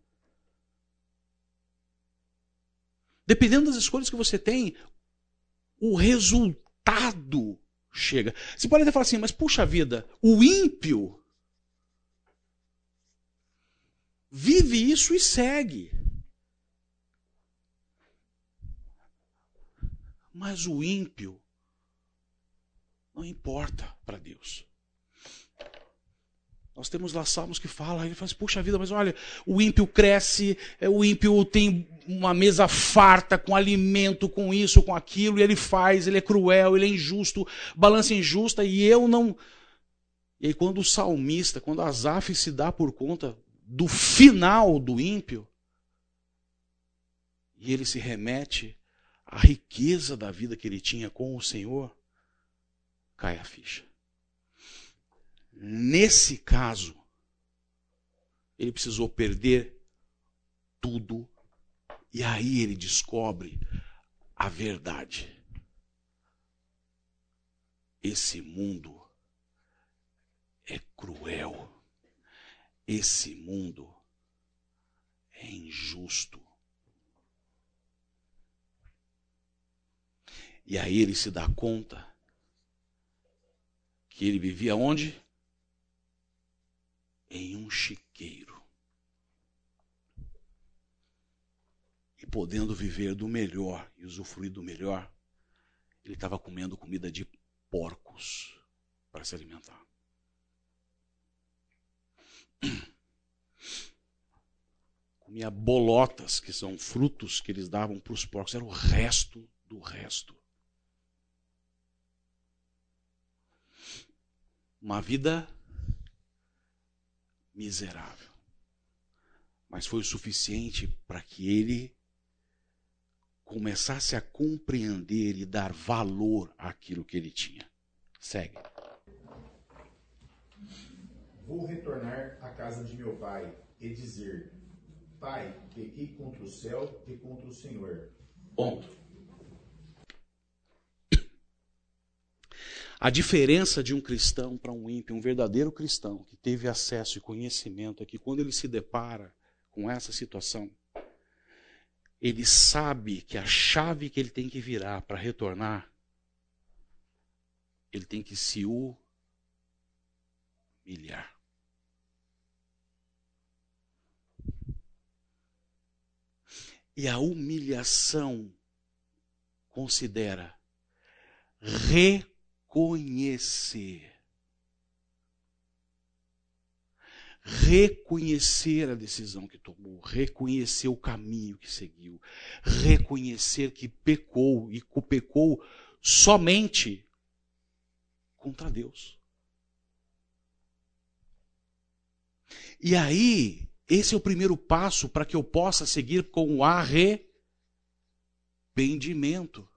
[SPEAKER 1] dependendo das escolhas que você tem, o resultado chega. Você pode até falar assim, mas puxa vida, o ímpio vive isso e segue. Mas o ímpio não importa para Deus. Nós temos lá salmos que falam, ele fala assim, puxa vida, mas olha, o ímpio cresce, é, o ímpio tem uma mesa farta com alimento, com isso, com aquilo, e ele faz, ele é cruel, ele é injusto, balança injusta, e eu não. E aí, quando o salmista, quando Asaf se dá por conta do final do ímpio, e ele se remete à riqueza da vida que ele tinha com o Senhor, cai a ficha. Nesse caso, ele precisou perder tudo e aí ele descobre a verdade. Esse mundo é cruel. Esse mundo é injusto. E aí ele se dá conta que ele vivia onde? em um chiqueiro. E podendo viver do melhor e usufruir do melhor, ele estava comendo comida de porcos para se alimentar. Comia bolotas, que são frutos que eles davam para os porcos, era o resto do resto. Uma vida miserável. Mas foi o suficiente para que ele começasse a compreender e dar valor àquilo que ele tinha. Segue.
[SPEAKER 2] Vou retornar à casa de meu pai e dizer: Pai, pequei contra o céu e contra o Senhor.
[SPEAKER 1] Ponto. A diferença de um cristão para um ímpio, um verdadeiro cristão que teve acesso e conhecimento é que quando ele se depara com essa situação, ele sabe que a chave que ele tem que virar para retornar, ele tem que se humilhar. E a humilhação considera reconhecer reconhecer. Reconhecer a decisão que tomou, reconhecer o caminho que seguiu, reconhecer que pecou e pecou somente contra Deus. E aí, esse é o primeiro passo para que eu possa seguir com o arrependimento.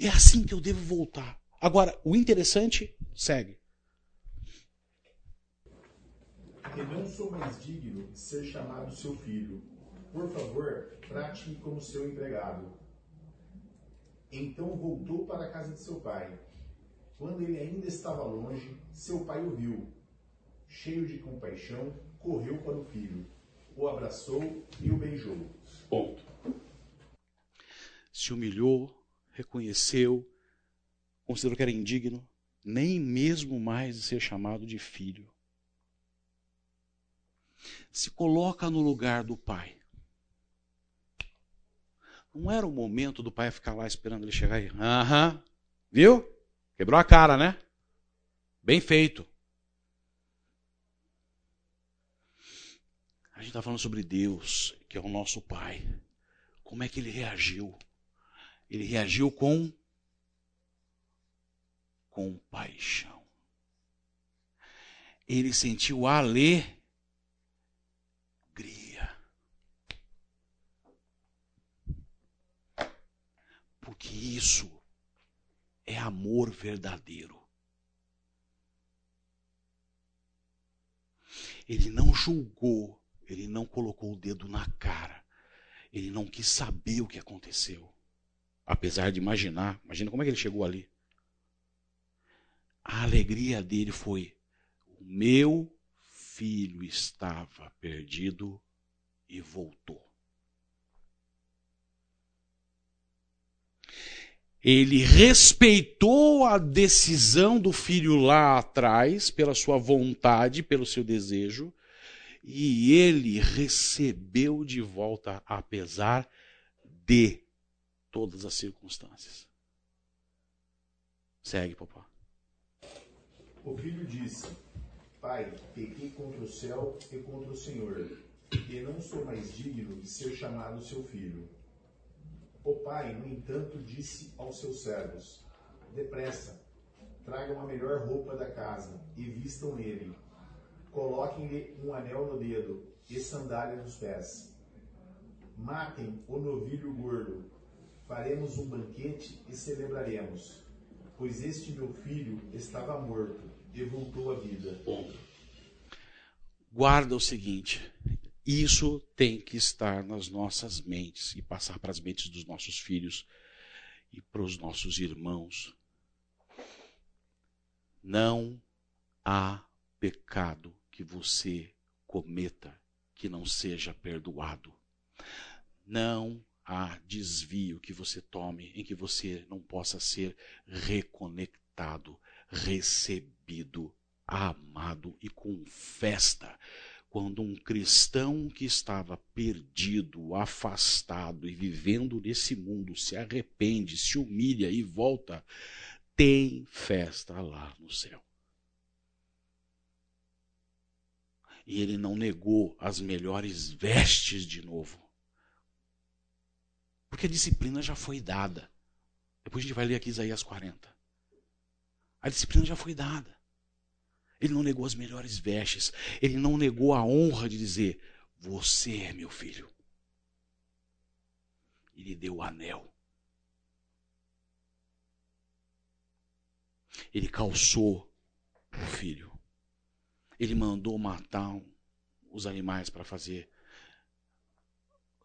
[SPEAKER 1] É assim que eu devo voltar. Agora, o interessante segue.
[SPEAKER 2] Que não sou mais digno de ser chamado seu filho. Por favor, trate-me como seu empregado. Então voltou para a casa de seu pai. Quando ele ainda estava longe, seu pai o viu. Cheio de compaixão, correu para o filho, o abraçou e o beijou.
[SPEAKER 1] Ponto. Se humilhou, reconheceu, considerou que era indigno, nem mesmo mais de ser chamado de filho. Se coloca no lugar do pai. Não era o momento do pai ficar lá esperando ele chegar e. Aham, viu? Quebrou a cara, né? Bem feito. A gente está falando sobre Deus, que é o nosso Pai. Como é que ele reagiu? Ele reagiu com compaixão. Ele sentiu alegria. Porque isso é amor verdadeiro. Ele não julgou, ele não colocou o dedo na cara, ele não quis saber o que aconteceu. Apesar de imaginar, imagina como é que ele chegou ali. A alegria dele foi: o meu filho estava perdido e voltou. Ele respeitou a decisão do filho lá atrás, pela sua vontade, pelo seu desejo, e ele recebeu de volta, apesar de todas as circunstâncias. Segue, papai.
[SPEAKER 2] O filho disse: Pai, pequei contra o céu e contra o Senhor, e não sou mais digno de ser chamado seu filho. O pai, no entanto, disse aos seus servos: Depressa, tragam a melhor roupa da casa e vistam nele. Coloquem-lhe um anel no dedo e sandália nos pés. Matem o novilho gordo. Faremos um banquete e celebraremos. Pois este meu filho estava morto e voltou à vida.
[SPEAKER 1] Guarda o seguinte: isso tem que estar nas nossas mentes e passar para as mentes dos nossos filhos e para os nossos irmãos. Não há pecado que você cometa que não seja perdoado. Não há desvio que você tome em que você não possa ser reconectado, recebido, amado e com festa quando um cristão que estava perdido, afastado e vivendo nesse mundo se arrepende, se humilha e volta, tem festa lá no céu. E ele não negou as melhores vestes de novo. Porque a disciplina já foi dada. Depois a gente vai ler aqui Isaías 40. A disciplina já foi dada. Ele não negou as melhores vestes. Ele não negou a honra de dizer: Você é meu filho. Ele deu o anel. Ele calçou o filho. Ele mandou matar os animais para fazer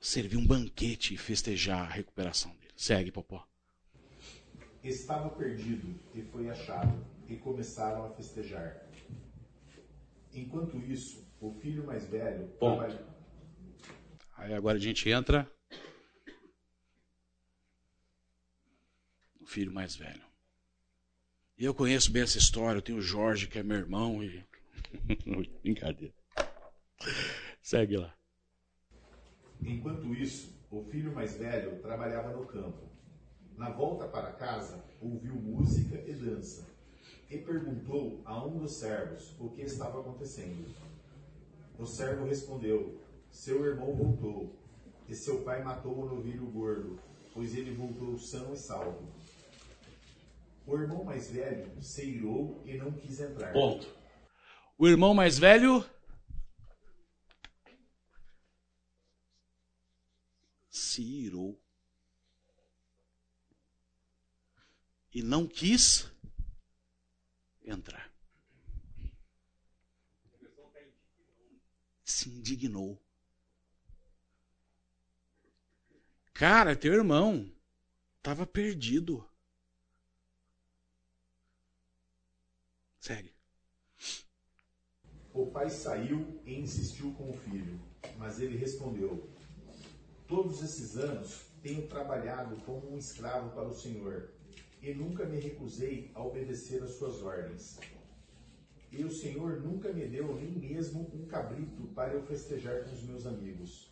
[SPEAKER 1] servir um banquete e festejar a recuperação dele. Segue, Popó.
[SPEAKER 2] Estava perdido e foi achado, e começaram a festejar. Enquanto isso, o filho mais velho trabalha...
[SPEAKER 1] Aí agora a gente entra o filho mais velho. E eu conheço bem essa história. Eu tenho o Jorge, que é meu irmão. E... Brincadeira. Segue lá.
[SPEAKER 2] Enquanto isso, o filho mais velho trabalhava no campo. Na volta para casa, ouviu música e dança e perguntou a um dos servos o que estava acontecendo. O servo respondeu: Seu irmão voltou, e seu pai matou o novilho gordo, pois ele voltou são e salvo. O irmão mais velho se irou e não quis entrar.
[SPEAKER 1] Ponto. O irmão mais velho se irou e não quis entrar. Se indignou. Cara, teu irmão estava perdido. Segue.
[SPEAKER 2] O pai saiu e insistiu com o filho, mas ele respondeu: Todos esses anos tenho trabalhado como um escravo para o Senhor e nunca me recusei a obedecer às suas ordens. E o Senhor nunca me deu nem mesmo um cabrito para eu festejar com os meus amigos.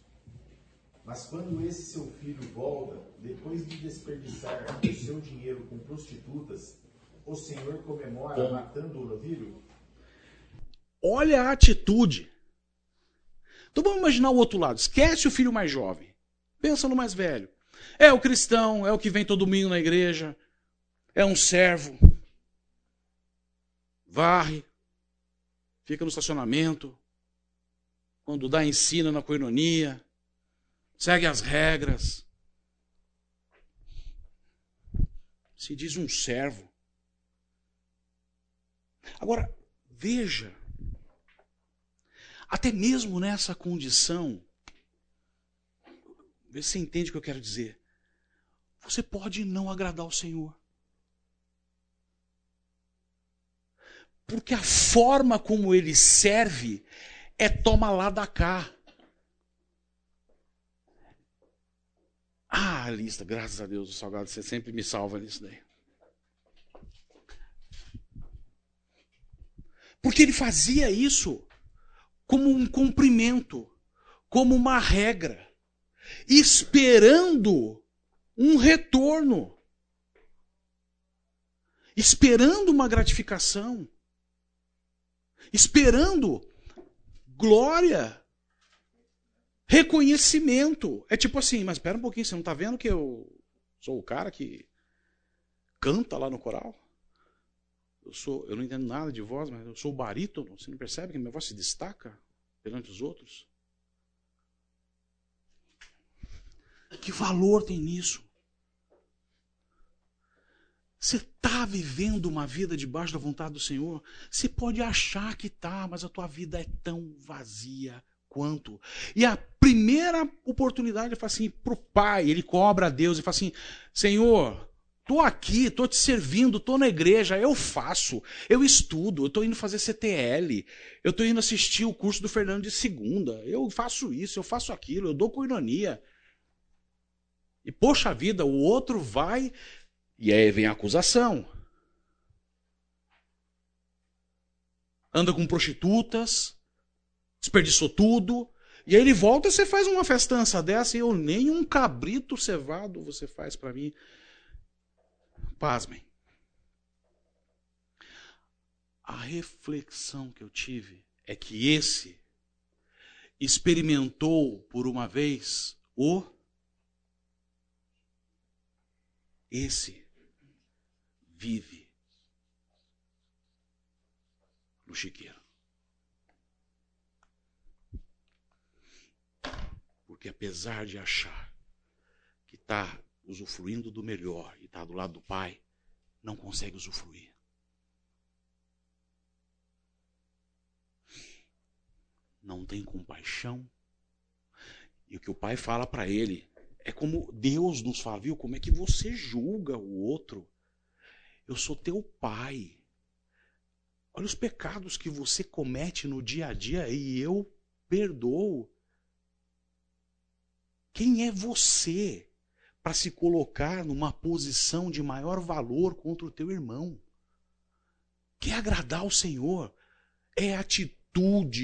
[SPEAKER 2] Mas quando esse seu filho volta, depois de desperdiçar o seu dinheiro com prostitutas, o Senhor comemora matando o novilho?
[SPEAKER 1] Olha a atitude. Então vamos imaginar o outro lado. Esquece o filho mais jovem. Pensa no mais velho. É o cristão, é o que vem todo domingo na igreja, é um servo, varre, fica no estacionamento, quando dá ensina na coinonia, segue as regras. Se diz um servo. Agora, veja, até mesmo nessa condição, vê se você entende o que eu quero dizer. Você pode não agradar o Senhor. Porque a forma como ele serve é toma lá da cá. Ah, lista, graças a Deus, o salgado, você sempre me salva nisso daí. Porque ele fazia isso como um cumprimento, como uma regra, esperando um retorno, esperando uma gratificação, esperando glória, reconhecimento. É tipo assim, mas espera um pouquinho, você não está vendo que eu sou o cara que canta lá no coral? Eu sou, eu não entendo nada de voz, mas eu sou barítono. Você não percebe que minha voz se destaca perante os outros? Que valor tem nisso? Você está vivendo uma vida debaixo da vontade do Senhor? Você pode achar que está, mas a tua vida é tão vazia quanto. E a primeira oportunidade é falar assim para o pai, ele cobra a Deus e fala assim: Senhor, Tô aqui, tô te servindo, tô na igreja, eu faço, eu estudo, eu tô indo fazer CTL, eu tô indo assistir o curso do Fernando de segunda, eu faço isso, eu faço aquilo, eu dou com ironia. E poxa vida, o outro vai e aí vem a acusação. Anda com prostitutas, desperdiçou tudo, e aí ele volta e você faz uma festança dessa e eu nem um cabrito cevado você faz para mim. Pasmem. A reflexão que eu tive é que esse experimentou por uma vez o. Esse vive no chiqueiro. Porque apesar de achar que está usufruindo do melhor e está do lado do pai, não consegue usufruir. Não tem compaixão. E o que o pai fala para ele é como Deus nos fala, viu? Como é que você julga o outro? Eu sou teu pai. Olha os pecados que você comete no dia a dia e eu perdoo. Quem é você para se colocar numa posição de maior valor contra o teu irmão. Quer agradar o Senhor é atitude,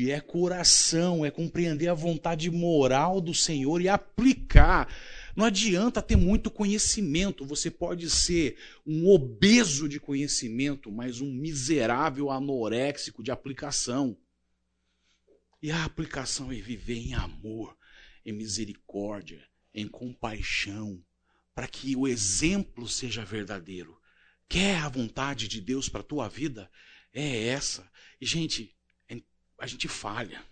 [SPEAKER 1] é coração, é compreender a vontade moral do Senhor e aplicar. Não adianta ter muito conhecimento, você pode ser um obeso de conhecimento, mas um miserável anoréxico de aplicação. E a aplicação é viver em amor, em misericórdia, em compaixão, para que o exemplo seja verdadeiro. Quer a vontade de Deus para a tua vida? É essa. E, gente, a gente falha.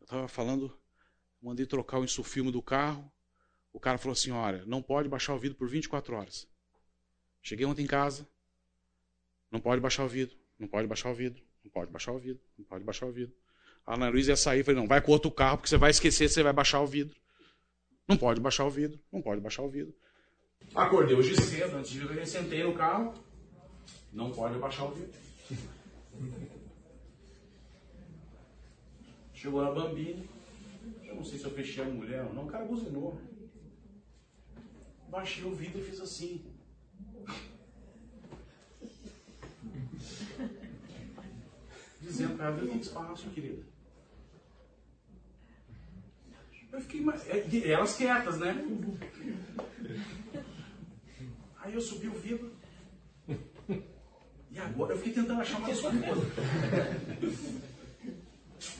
[SPEAKER 1] Eu estava falando, mandei trocar o insufilme do carro. O cara falou assim: olha, não pode baixar o vidro por 24 horas. Cheguei ontem em casa, não pode baixar o vidro, não pode baixar o vidro, não pode baixar o vidro, não pode baixar o vidro. A Ana Luísa ia sair, falei, não, vai com outro carro, porque você vai esquecer, você vai baixar o vidro. Não pode baixar o vidro, não pode baixar o vidro. Acordei hoje cedo, antes de vir, sentei no carro. Não pode baixar o vidro. Chegou na Bambini. Eu não sei se eu fechei a mulher ou não. O cara buzinou. Baixei o vidro e fiz assim. Dizendo para ela, tem espaço, querida. Eu fiquei. É, elas quietas, né? Aí eu subi o vidro. E agora eu fiquei tentando achar uma desculpa.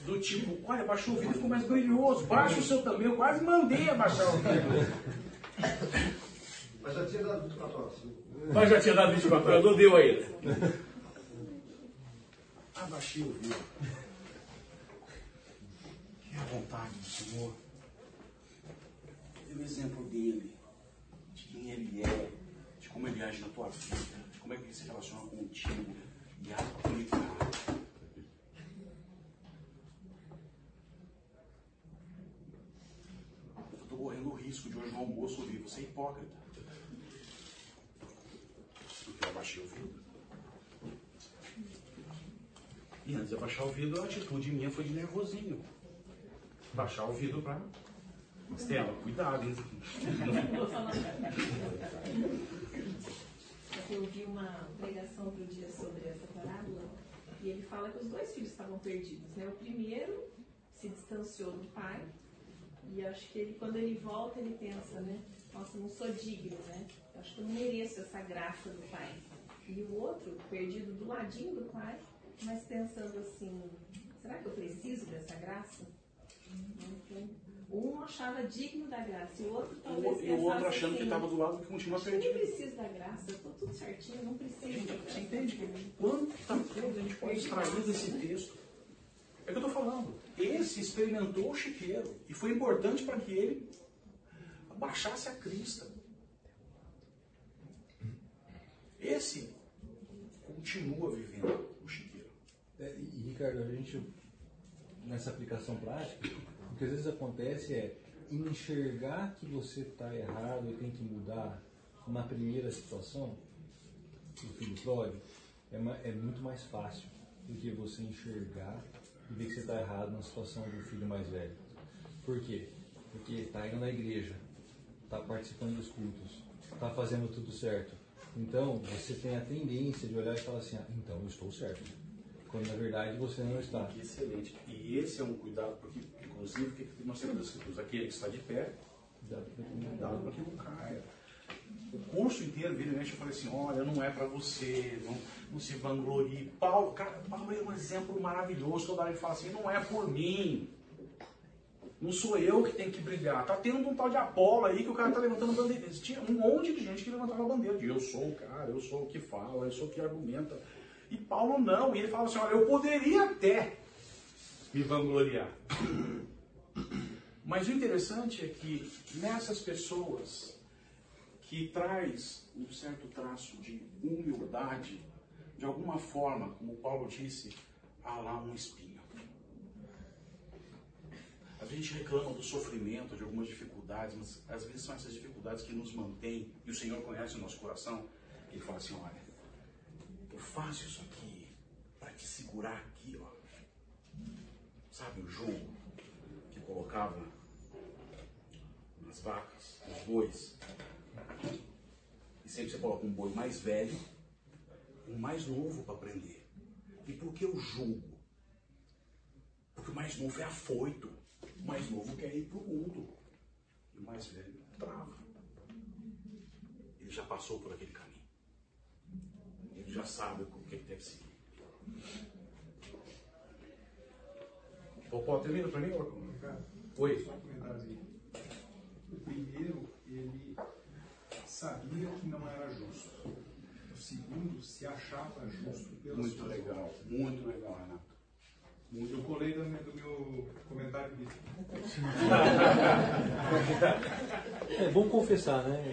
[SPEAKER 1] Do tipo, olha, baixou o vidro ficou mais brilhoso. Baixa o seu também. Eu quase mandei abaixar o vidro.
[SPEAKER 3] Mas já tinha dado 24 horas.
[SPEAKER 1] Mas já tinha dado 24 horas, não deu ainda. Abaixei o vidro. Que a vontade do Senhor o exemplo dele, de quem ele é, de como ele age na tua vida, de como é que ele se relaciona contigo e aplicar. Eu estou correndo o no almoço você é hipócrita. Porque eu abaixei o vidro. E antes de abaixar o vidro, a atitude minha foi de nervosinho. Baixar o vidro pra. Estela, cuidado, hein?
[SPEAKER 4] Eu vi uma pregação outro dia sobre essa parábola e ele fala que os dois filhos estavam perdidos. Né? O primeiro se distanciou do pai e acho que ele, quando ele volta, ele pensa, né? Nossa, não sou digno, né? Acho que eu não mereço essa graça do pai. E o outro, perdido do ladinho do pai, mas pensando assim, será que eu preciso dessa graça? Então, um achava digno da graça e o outro talvez
[SPEAKER 1] E o outro achando
[SPEAKER 4] assim,
[SPEAKER 1] que estava do lado que continua
[SPEAKER 4] Acho que nem
[SPEAKER 1] perdido.
[SPEAKER 4] preciso da graça, eu tô tudo certinho, não preciso.
[SPEAKER 1] Você entende quanta coisa a gente pode extrair desse texto? É o que eu estou falando. Esse experimentou o chiqueiro e foi importante para que ele baixasse a crista. Esse continua vivendo o chiqueiro.
[SPEAKER 5] É, E, Ricardo, a gente, nessa aplicação prática, o que às vezes acontece é enxergar que você está errado e tem que mudar na primeira situação, do filho pródigo, é, é muito mais fácil do que você enxergar e ver que você está errado na situação do filho mais velho. Por quê? Porque está indo na igreja, está participando dos cultos, está fazendo tudo certo. Então, você tem a tendência de olhar e falar assim, ah, então eu estou certo. Quando na verdade você não está.
[SPEAKER 1] Excelente. E esse é um cuidado, porque, inclusive, que nós temos nas escrituras? Aquele que está de pé, cuidado para que não caia. O curso inteiro vira e mexe, eu falei assim, olha, não é para você, não, não se vanglorie. Paulo, cara, Paulo é um exemplo maravilhoso, hora ele fala assim, não é por mim. Não sou eu que tenho que brilhar. Tá tendo um tal de Apolo aí que o cara tá levantando bandeira. Tinha um monte de gente que levantava a bandeira. De eu sou o cara, eu sou o que fala, eu sou o que argumenta. E Paulo não. E ele fala assim, olha, eu poderia até me vangloriar. Mas o interessante é que nessas pessoas que traz um certo traço de humildade, de alguma forma, como Paulo disse, há lá um espinho. A gente reclama do sofrimento, de algumas dificuldades, mas às vezes são essas dificuldades que nos mantêm, e o Senhor conhece o nosso coração, ele fala assim, olha, eu faço isso aqui para te segurar aqui, ó. Sabe o jogo que colocava nas vacas, nos bois? E sempre você coloca um boi mais velho, um mais novo para prender. E por que o julgo? Porque o mais novo é afoito. O mais novo quer ir para o mundo. E o mais velho trava. Ele já passou por aquele caminho. Ele já sabe o que ele deve seguir. Popó, termina para mim? Oi.
[SPEAKER 6] O primeiro, ele sabia que não era justo. O segundo, se achava justo pelas
[SPEAKER 1] Muito
[SPEAKER 6] suas
[SPEAKER 1] legal,
[SPEAKER 6] obras.
[SPEAKER 1] muito legal, Renato.
[SPEAKER 6] Eu colei do meu, do meu comentário.
[SPEAKER 5] É bom confessar, né?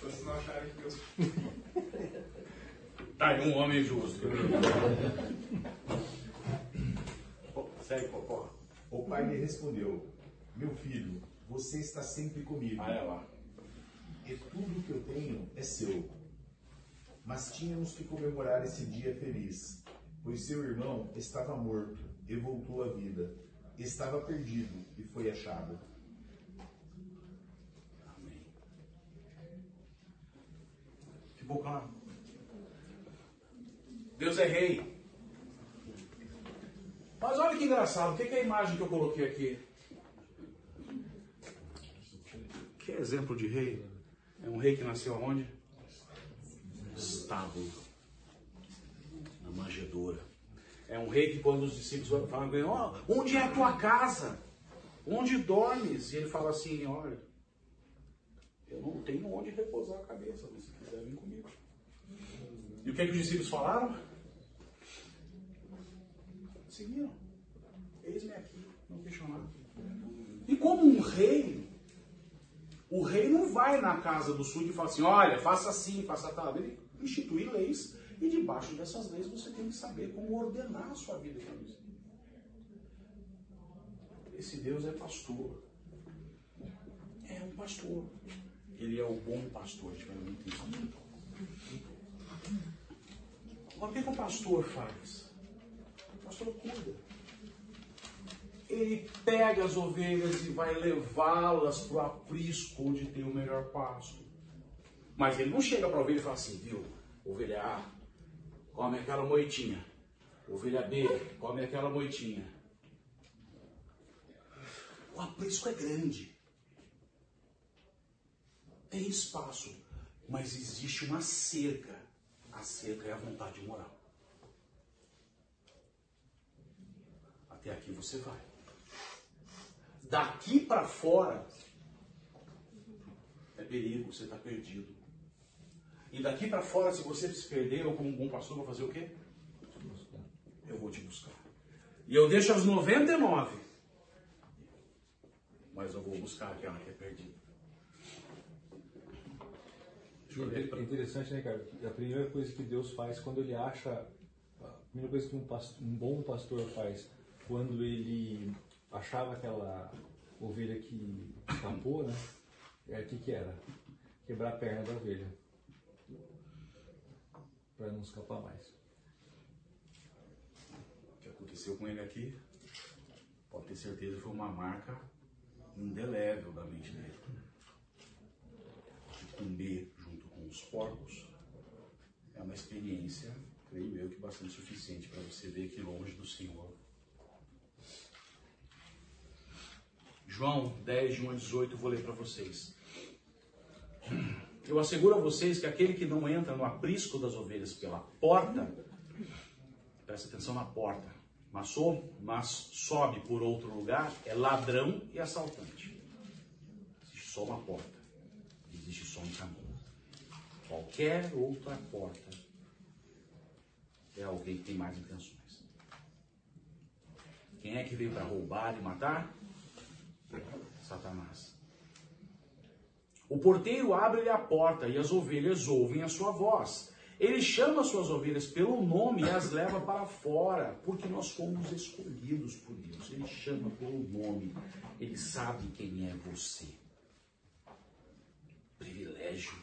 [SPEAKER 6] Para vocês não acharem que Deus.
[SPEAKER 1] Tá aí um homem justo. Pô, Segue, Popó.
[SPEAKER 2] O pai lhe respondeu: Meu filho, você está sempre comigo.
[SPEAKER 1] Ah, é lá.
[SPEAKER 2] E tudo que eu tenho é seu. Mas tínhamos que comemorar esse dia feliz, pois seu irmão estava morto e voltou à vida. Estava perdido e foi achado.
[SPEAKER 1] Amém. Que bocão. Deus é rei. Mas olha que engraçado, o que que é a imagem que eu coloquei aqui? Que exemplo de rei? É um rei que nasceu aonde? Estábulo. Na manjedoura. É um rei que quando os discípulos falam ó, onde é a tua casa? Onde dormes? E ele fala assim, olha, eu não tenho onde repousar a cabeça, mas se quiser vir comigo. E o que, é que os discípulos falaram? Seguiram. Eis-me aqui, não questionaram. E como um rei, o rei não vai na casa do súdito e fala assim, olha, faça assim, faça tal. Ele institui leis e debaixo dessas leis você tem que saber como ordenar a sua vida. Esse Deus é pastor. É um pastor. Ele é o bom pastor, a gente vai muito isso. O que, que o pastor faz? pastor cuida. Ele pega as ovelhas e vai levá-las para o aprisco onde tem o melhor pasto. Mas ele não chega para a ovelha e fala assim, viu, ovelha A, come aquela moitinha. Ovelha B, come aquela moitinha. O aprisco é grande. Tem espaço. Mas existe uma cerca. A cerca é a vontade moral. Até aqui você vai. Daqui para fora é perigo, você está perdido. E daqui para fora, se você se perder, eu como um bom pastor vou fazer o quê? Eu vou te buscar. E eu deixo as 99. Mas eu vou buscar aquela que é perdida.
[SPEAKER 5] É interessante, né, cara? A primeira coisa que Deus faz quando ele acha. A primeira coisa que um, pastor, um bom pastor faz quando ele achava aquela ovelha que escapou, né? É o que, que era? Quebrar a perna da ovelha. Para não escapar mais.
[SPEAKER 1] O que aconteceu com ele aqui, pode ter certeza, foi uma marca indelével da mente dele. De comer junto com os porcos é uma experiência, creio eu, que bastante suficiente para você ver que longe do Senhor. João 10, de 1 a 18, eu vou ler para vocês. Eu asseguro a vocês que aquele que não entra no aprisco das ovelhas pela porta, presta atenção na porta, mas sobe, mas sobe por outro lugar, é ladrão e assaltante. Existe só uma porta, existe só um caminho. Qualquer outra porta é alguém que tem mais intenções. Quem é que veio para roubar e matar? Satanás. O porteiro abre-lhe a porta e as ovelhas ouvem a sua voz. Ele chama as suas ovelhas pelo nome e as leva para fora, porque nós fomos escolhidos por Deus. Ele chama pelo nome, ele sabe quem é você. Privilégio.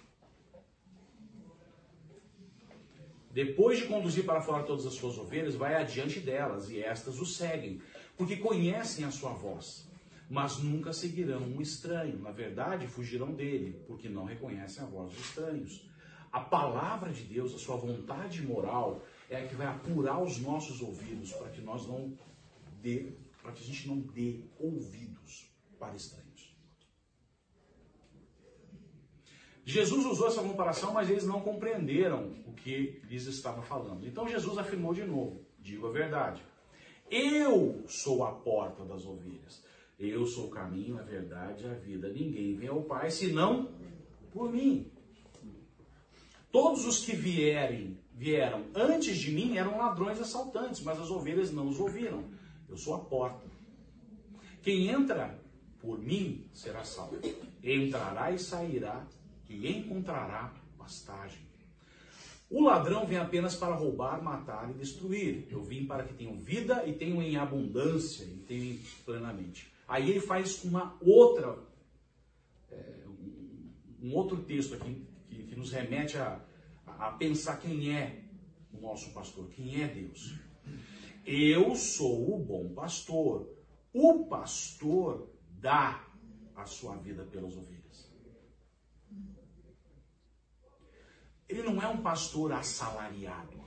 [SPEAKER 1] Depois de conduzir para fora todas as suas ovelhas, vai adiante delas e estas o seguem, porque conhecem a sua voz mas nunca seguirão um estranho. Na verdade, fugirão dele, porque não reconhecem a voz dos estranhos. A palavra de Deus, a sua vontade moral, é a que vai apurar os nossos ouvidos para que nós não dê, para que a gente não dê ouvidos para estranhos. Jesus usou essa comparação, mas eles não compreenderam o que lhes estava falando. Então Jesus afirmou de novo: digo a verdade. Eu sou a porta das ovelhas. Eu sou o caminho, a verdade e a vida. Ninguém vem ao Pai senão por mim. Todos os que vierem, vieram antes de mim eram ladrões assaltantes, mas as ovelhas não os ouviram. Eu sou a porta. Quem entra por mim será salvo. Entrará e sairá e encontrará pastagem. O ladrão vem apenas para roubar, matar e destruir. Eu vim para que tenham vida e tenham em abundância e tenham plenamente. Aí ele faz uma outra, é, um, outro texto aqui que, que nos remete a, a pensar quem é o nosso pastor, quem é Deus. Eu sou o bom pastor. O pastor dá a sua vida pelas ovelhas. Ele não é um pastor assalariado.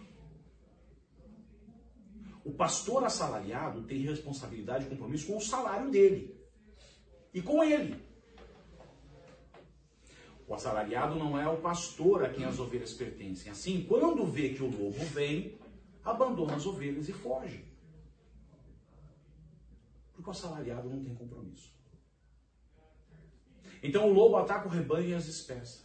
[SPEAKER 1] O pastor assalariado tem responsabilidade e compromisso com o salário dele e com ele. O assalariado não é o pastor a quem as ovelhas pertencem. Assim, quando vê que o lobo vem, abandona as ovelhas e foge. Porque o assalariado não tem compromisso. Então o lobo ataca o rebanho e as dispersa.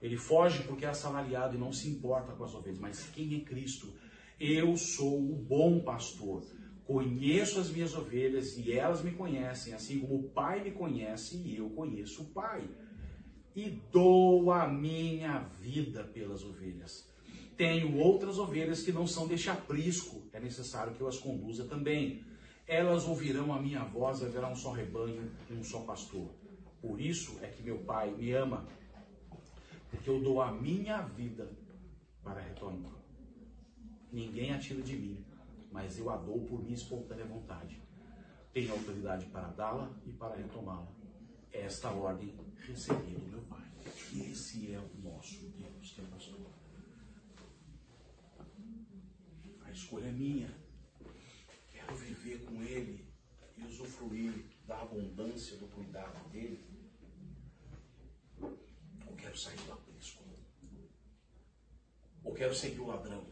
[SPEAKER 1] Ele foge porque é assalariado e não se importa com as ovelhas. Mas quem é Cristo eu sou o bom pastor. Conheço as minhas ovelhas e elas me conhecem, assim como o Pai me conhece e eu conheço o Pai. E dou a minha vida pelas ovelhas. Tenho outras ovelhas que não são deste aprisco, é necessário que eu as conduza também. Elas ouvirão a minha voz, haverá um só rebanho e um só pastor. Por isso é que meu Pai me ama, porque eu dou a minha vida para retornar. Ninguém a tira de mim, mas eu a dou por minha espontânea vontade. Tenho autoridade para dá-la e para retomá-la. Esta ordem recebi do meu Pai. Esse é o nosso Deus, que é pastor. A escolha é minha. Quero viver com Ele e usufruir da abundância do cuidado dele. Ou quero sair do aprisco. Ou quero seguir o ladrão.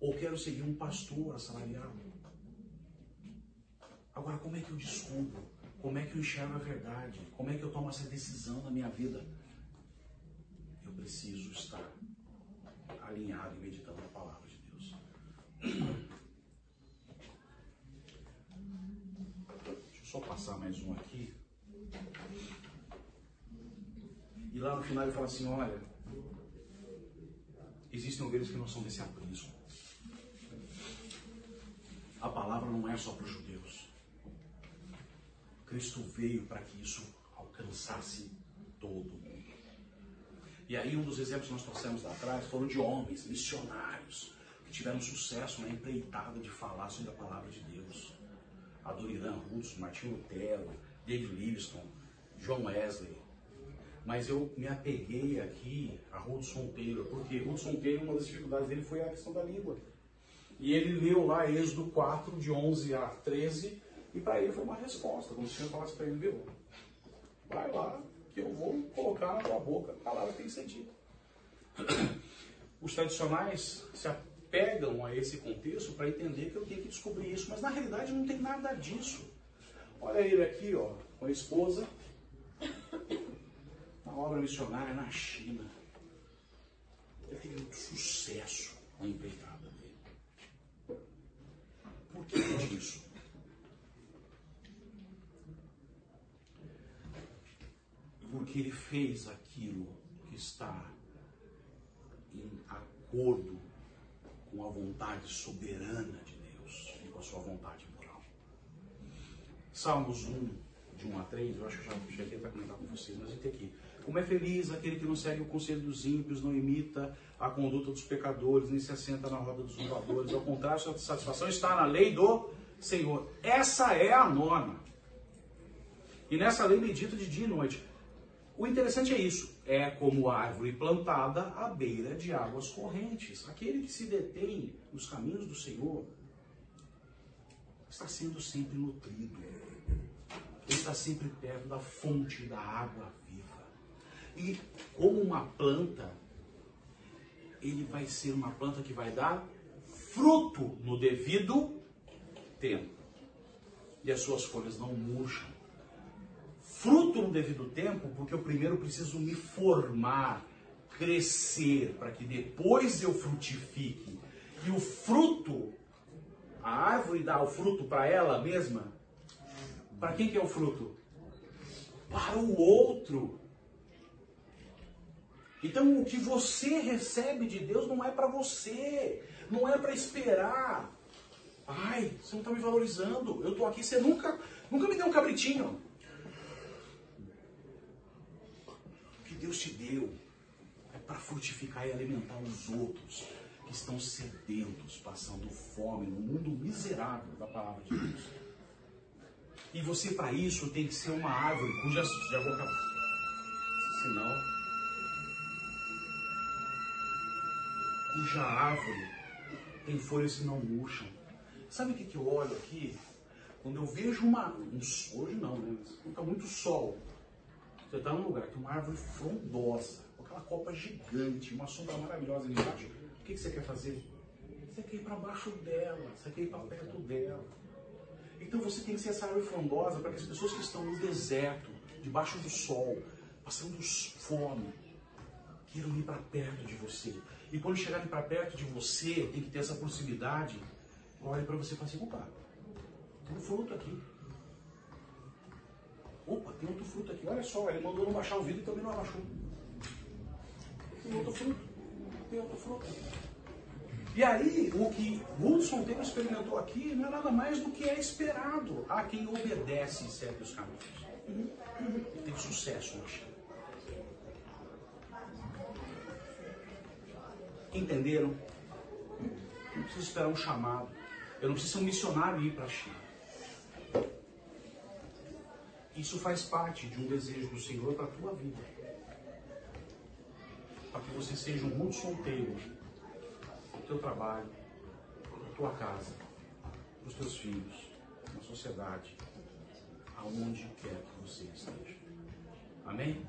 [SPEAKER 1] Ou quero seguir um pastor assalariado. Agora, como é que eu descubro? Como é que eu enxergo a verdade? Como é que eu tomo essa decisão na minha vida? Eu preciso estar alinhado e meditando na palavra de Deus. Deixa eu só passar mais um aqui. E lá no final ele fala assim: olha, existem ovelhas que não são desse aprisco. A palavra não é só para os judeus. Cristo veio para que isso alcançasse todo mundo. E aí um dos exemplos que nós trouxemos lá atrás foram de homens, missionários, que tiveram sucesso na empreitada de falar sobre a palavra de Deus. Adoniran Hudson, Martin Lutero, David Livingstone, John Wesley. Mas eu me apeguei aqui a Hudson Taylor, porque Hudson Taylor, uma das dificuldades dele foi a questão da língua. E ele leu lá Êxodo 4, de 11 a 13, e para ele foi uma resposta. Quando o Senhor falasse para ele, viu? Vai lá, que eu vou colocar na tua boca. A palavra tem sentido. Os tradicionais se apegam a esse contexto para entender que eu tenho que descobrir isso, mas na realidade não tem nada disso. Olha ele aqui, ó, com a esposa, na obra missionária na China. Ele teve muito sucesso empreitada dele. Porque ele fez aquilo que está em acordo com a vontade soberana de Deus e com a sua vontade moral. Salmos 1, de 1 a 3, eu acho que já cheguei para comentar com vocês, mas a tem aqui. Como é feliz aquele que não segue o conselho dos ímpios, não imita a conduta dos pecadores, nem se assenta na roda dos zombadores. Ao contrário, sua satisfação está na lei do Senhor. Essa é a norma. E nessa lei medita de dia e noite. O interessante é isso. É como árvore plantada à beira de águas correntes. Aquele que se detém nos caminhos do Senhor está sendo sempre nutrido. Ele está sempre perto da fonte da água. E como uma planta, ele vai ser uma planta que vai dar fruto no devido tempo. E as suas folhas não murcham fruto no devido tempo, porque eu primeiro preciso me formar, crescer, para que depois eu frutifique. E o fruto, a árvore dá o fruto para ela mesma. Para quem que é o fruto? Para o outro. Então o que você recebe de Deus não é para você, não é para esperar. Ai, você não está me valorizando. Eu estou aqui, você nunca, nunca me deu um cabritinho. Deus te deu é para frutificar e alimentar os outros que estão sedentos, passando fome no mundo miserável da palavra de Deus. E você, para isso, tem que ser uma árvore cuja. Já vou acabar. Senão. Cuja árvore tem folhas que não murcham. Sabe o que, que eu olho aqui? Quando eu vejo uma. Um, hoje não, né? Está muito sol você está num lugar que tem uma árvore frondosa, com aquela copa gigante, uma sombra maravilhosa ali embaixo. O que, que você quer fazer? Você quer ir para baixo dela, você quer ir para perto dela. Então você tem que ser essa árvore frondosa para que as pessoas que estão no deserto, debaixo do sol, passando fome, queiram ir para perto de você. E quando chegarem para perto de você, tem que ter essa proximidade. Olhe para você e fale assim: opa, tem um fruto aqui. Opa, tem outro fruto aqui. Olha só, ele mandou não baixar o vidro e também não abaixou. Tem outro fruto. Tem outro fruto. E aí, o que Wilson Taylor experimentou aqui não é nada mais do que é esperado a quem obedece e segue os caminhos. Tem sucesso na Entenderam? não preciso esperar um chamado. Eu não preciso ser um missionário e ir para a China. Isso faz parte de um desejo do Senhor para a tua vida. Para que você seja um muito solteiro no teu trabalho, na tua casa, para os teus filhos, na sociedade, aonde quer que você esteja. Amém?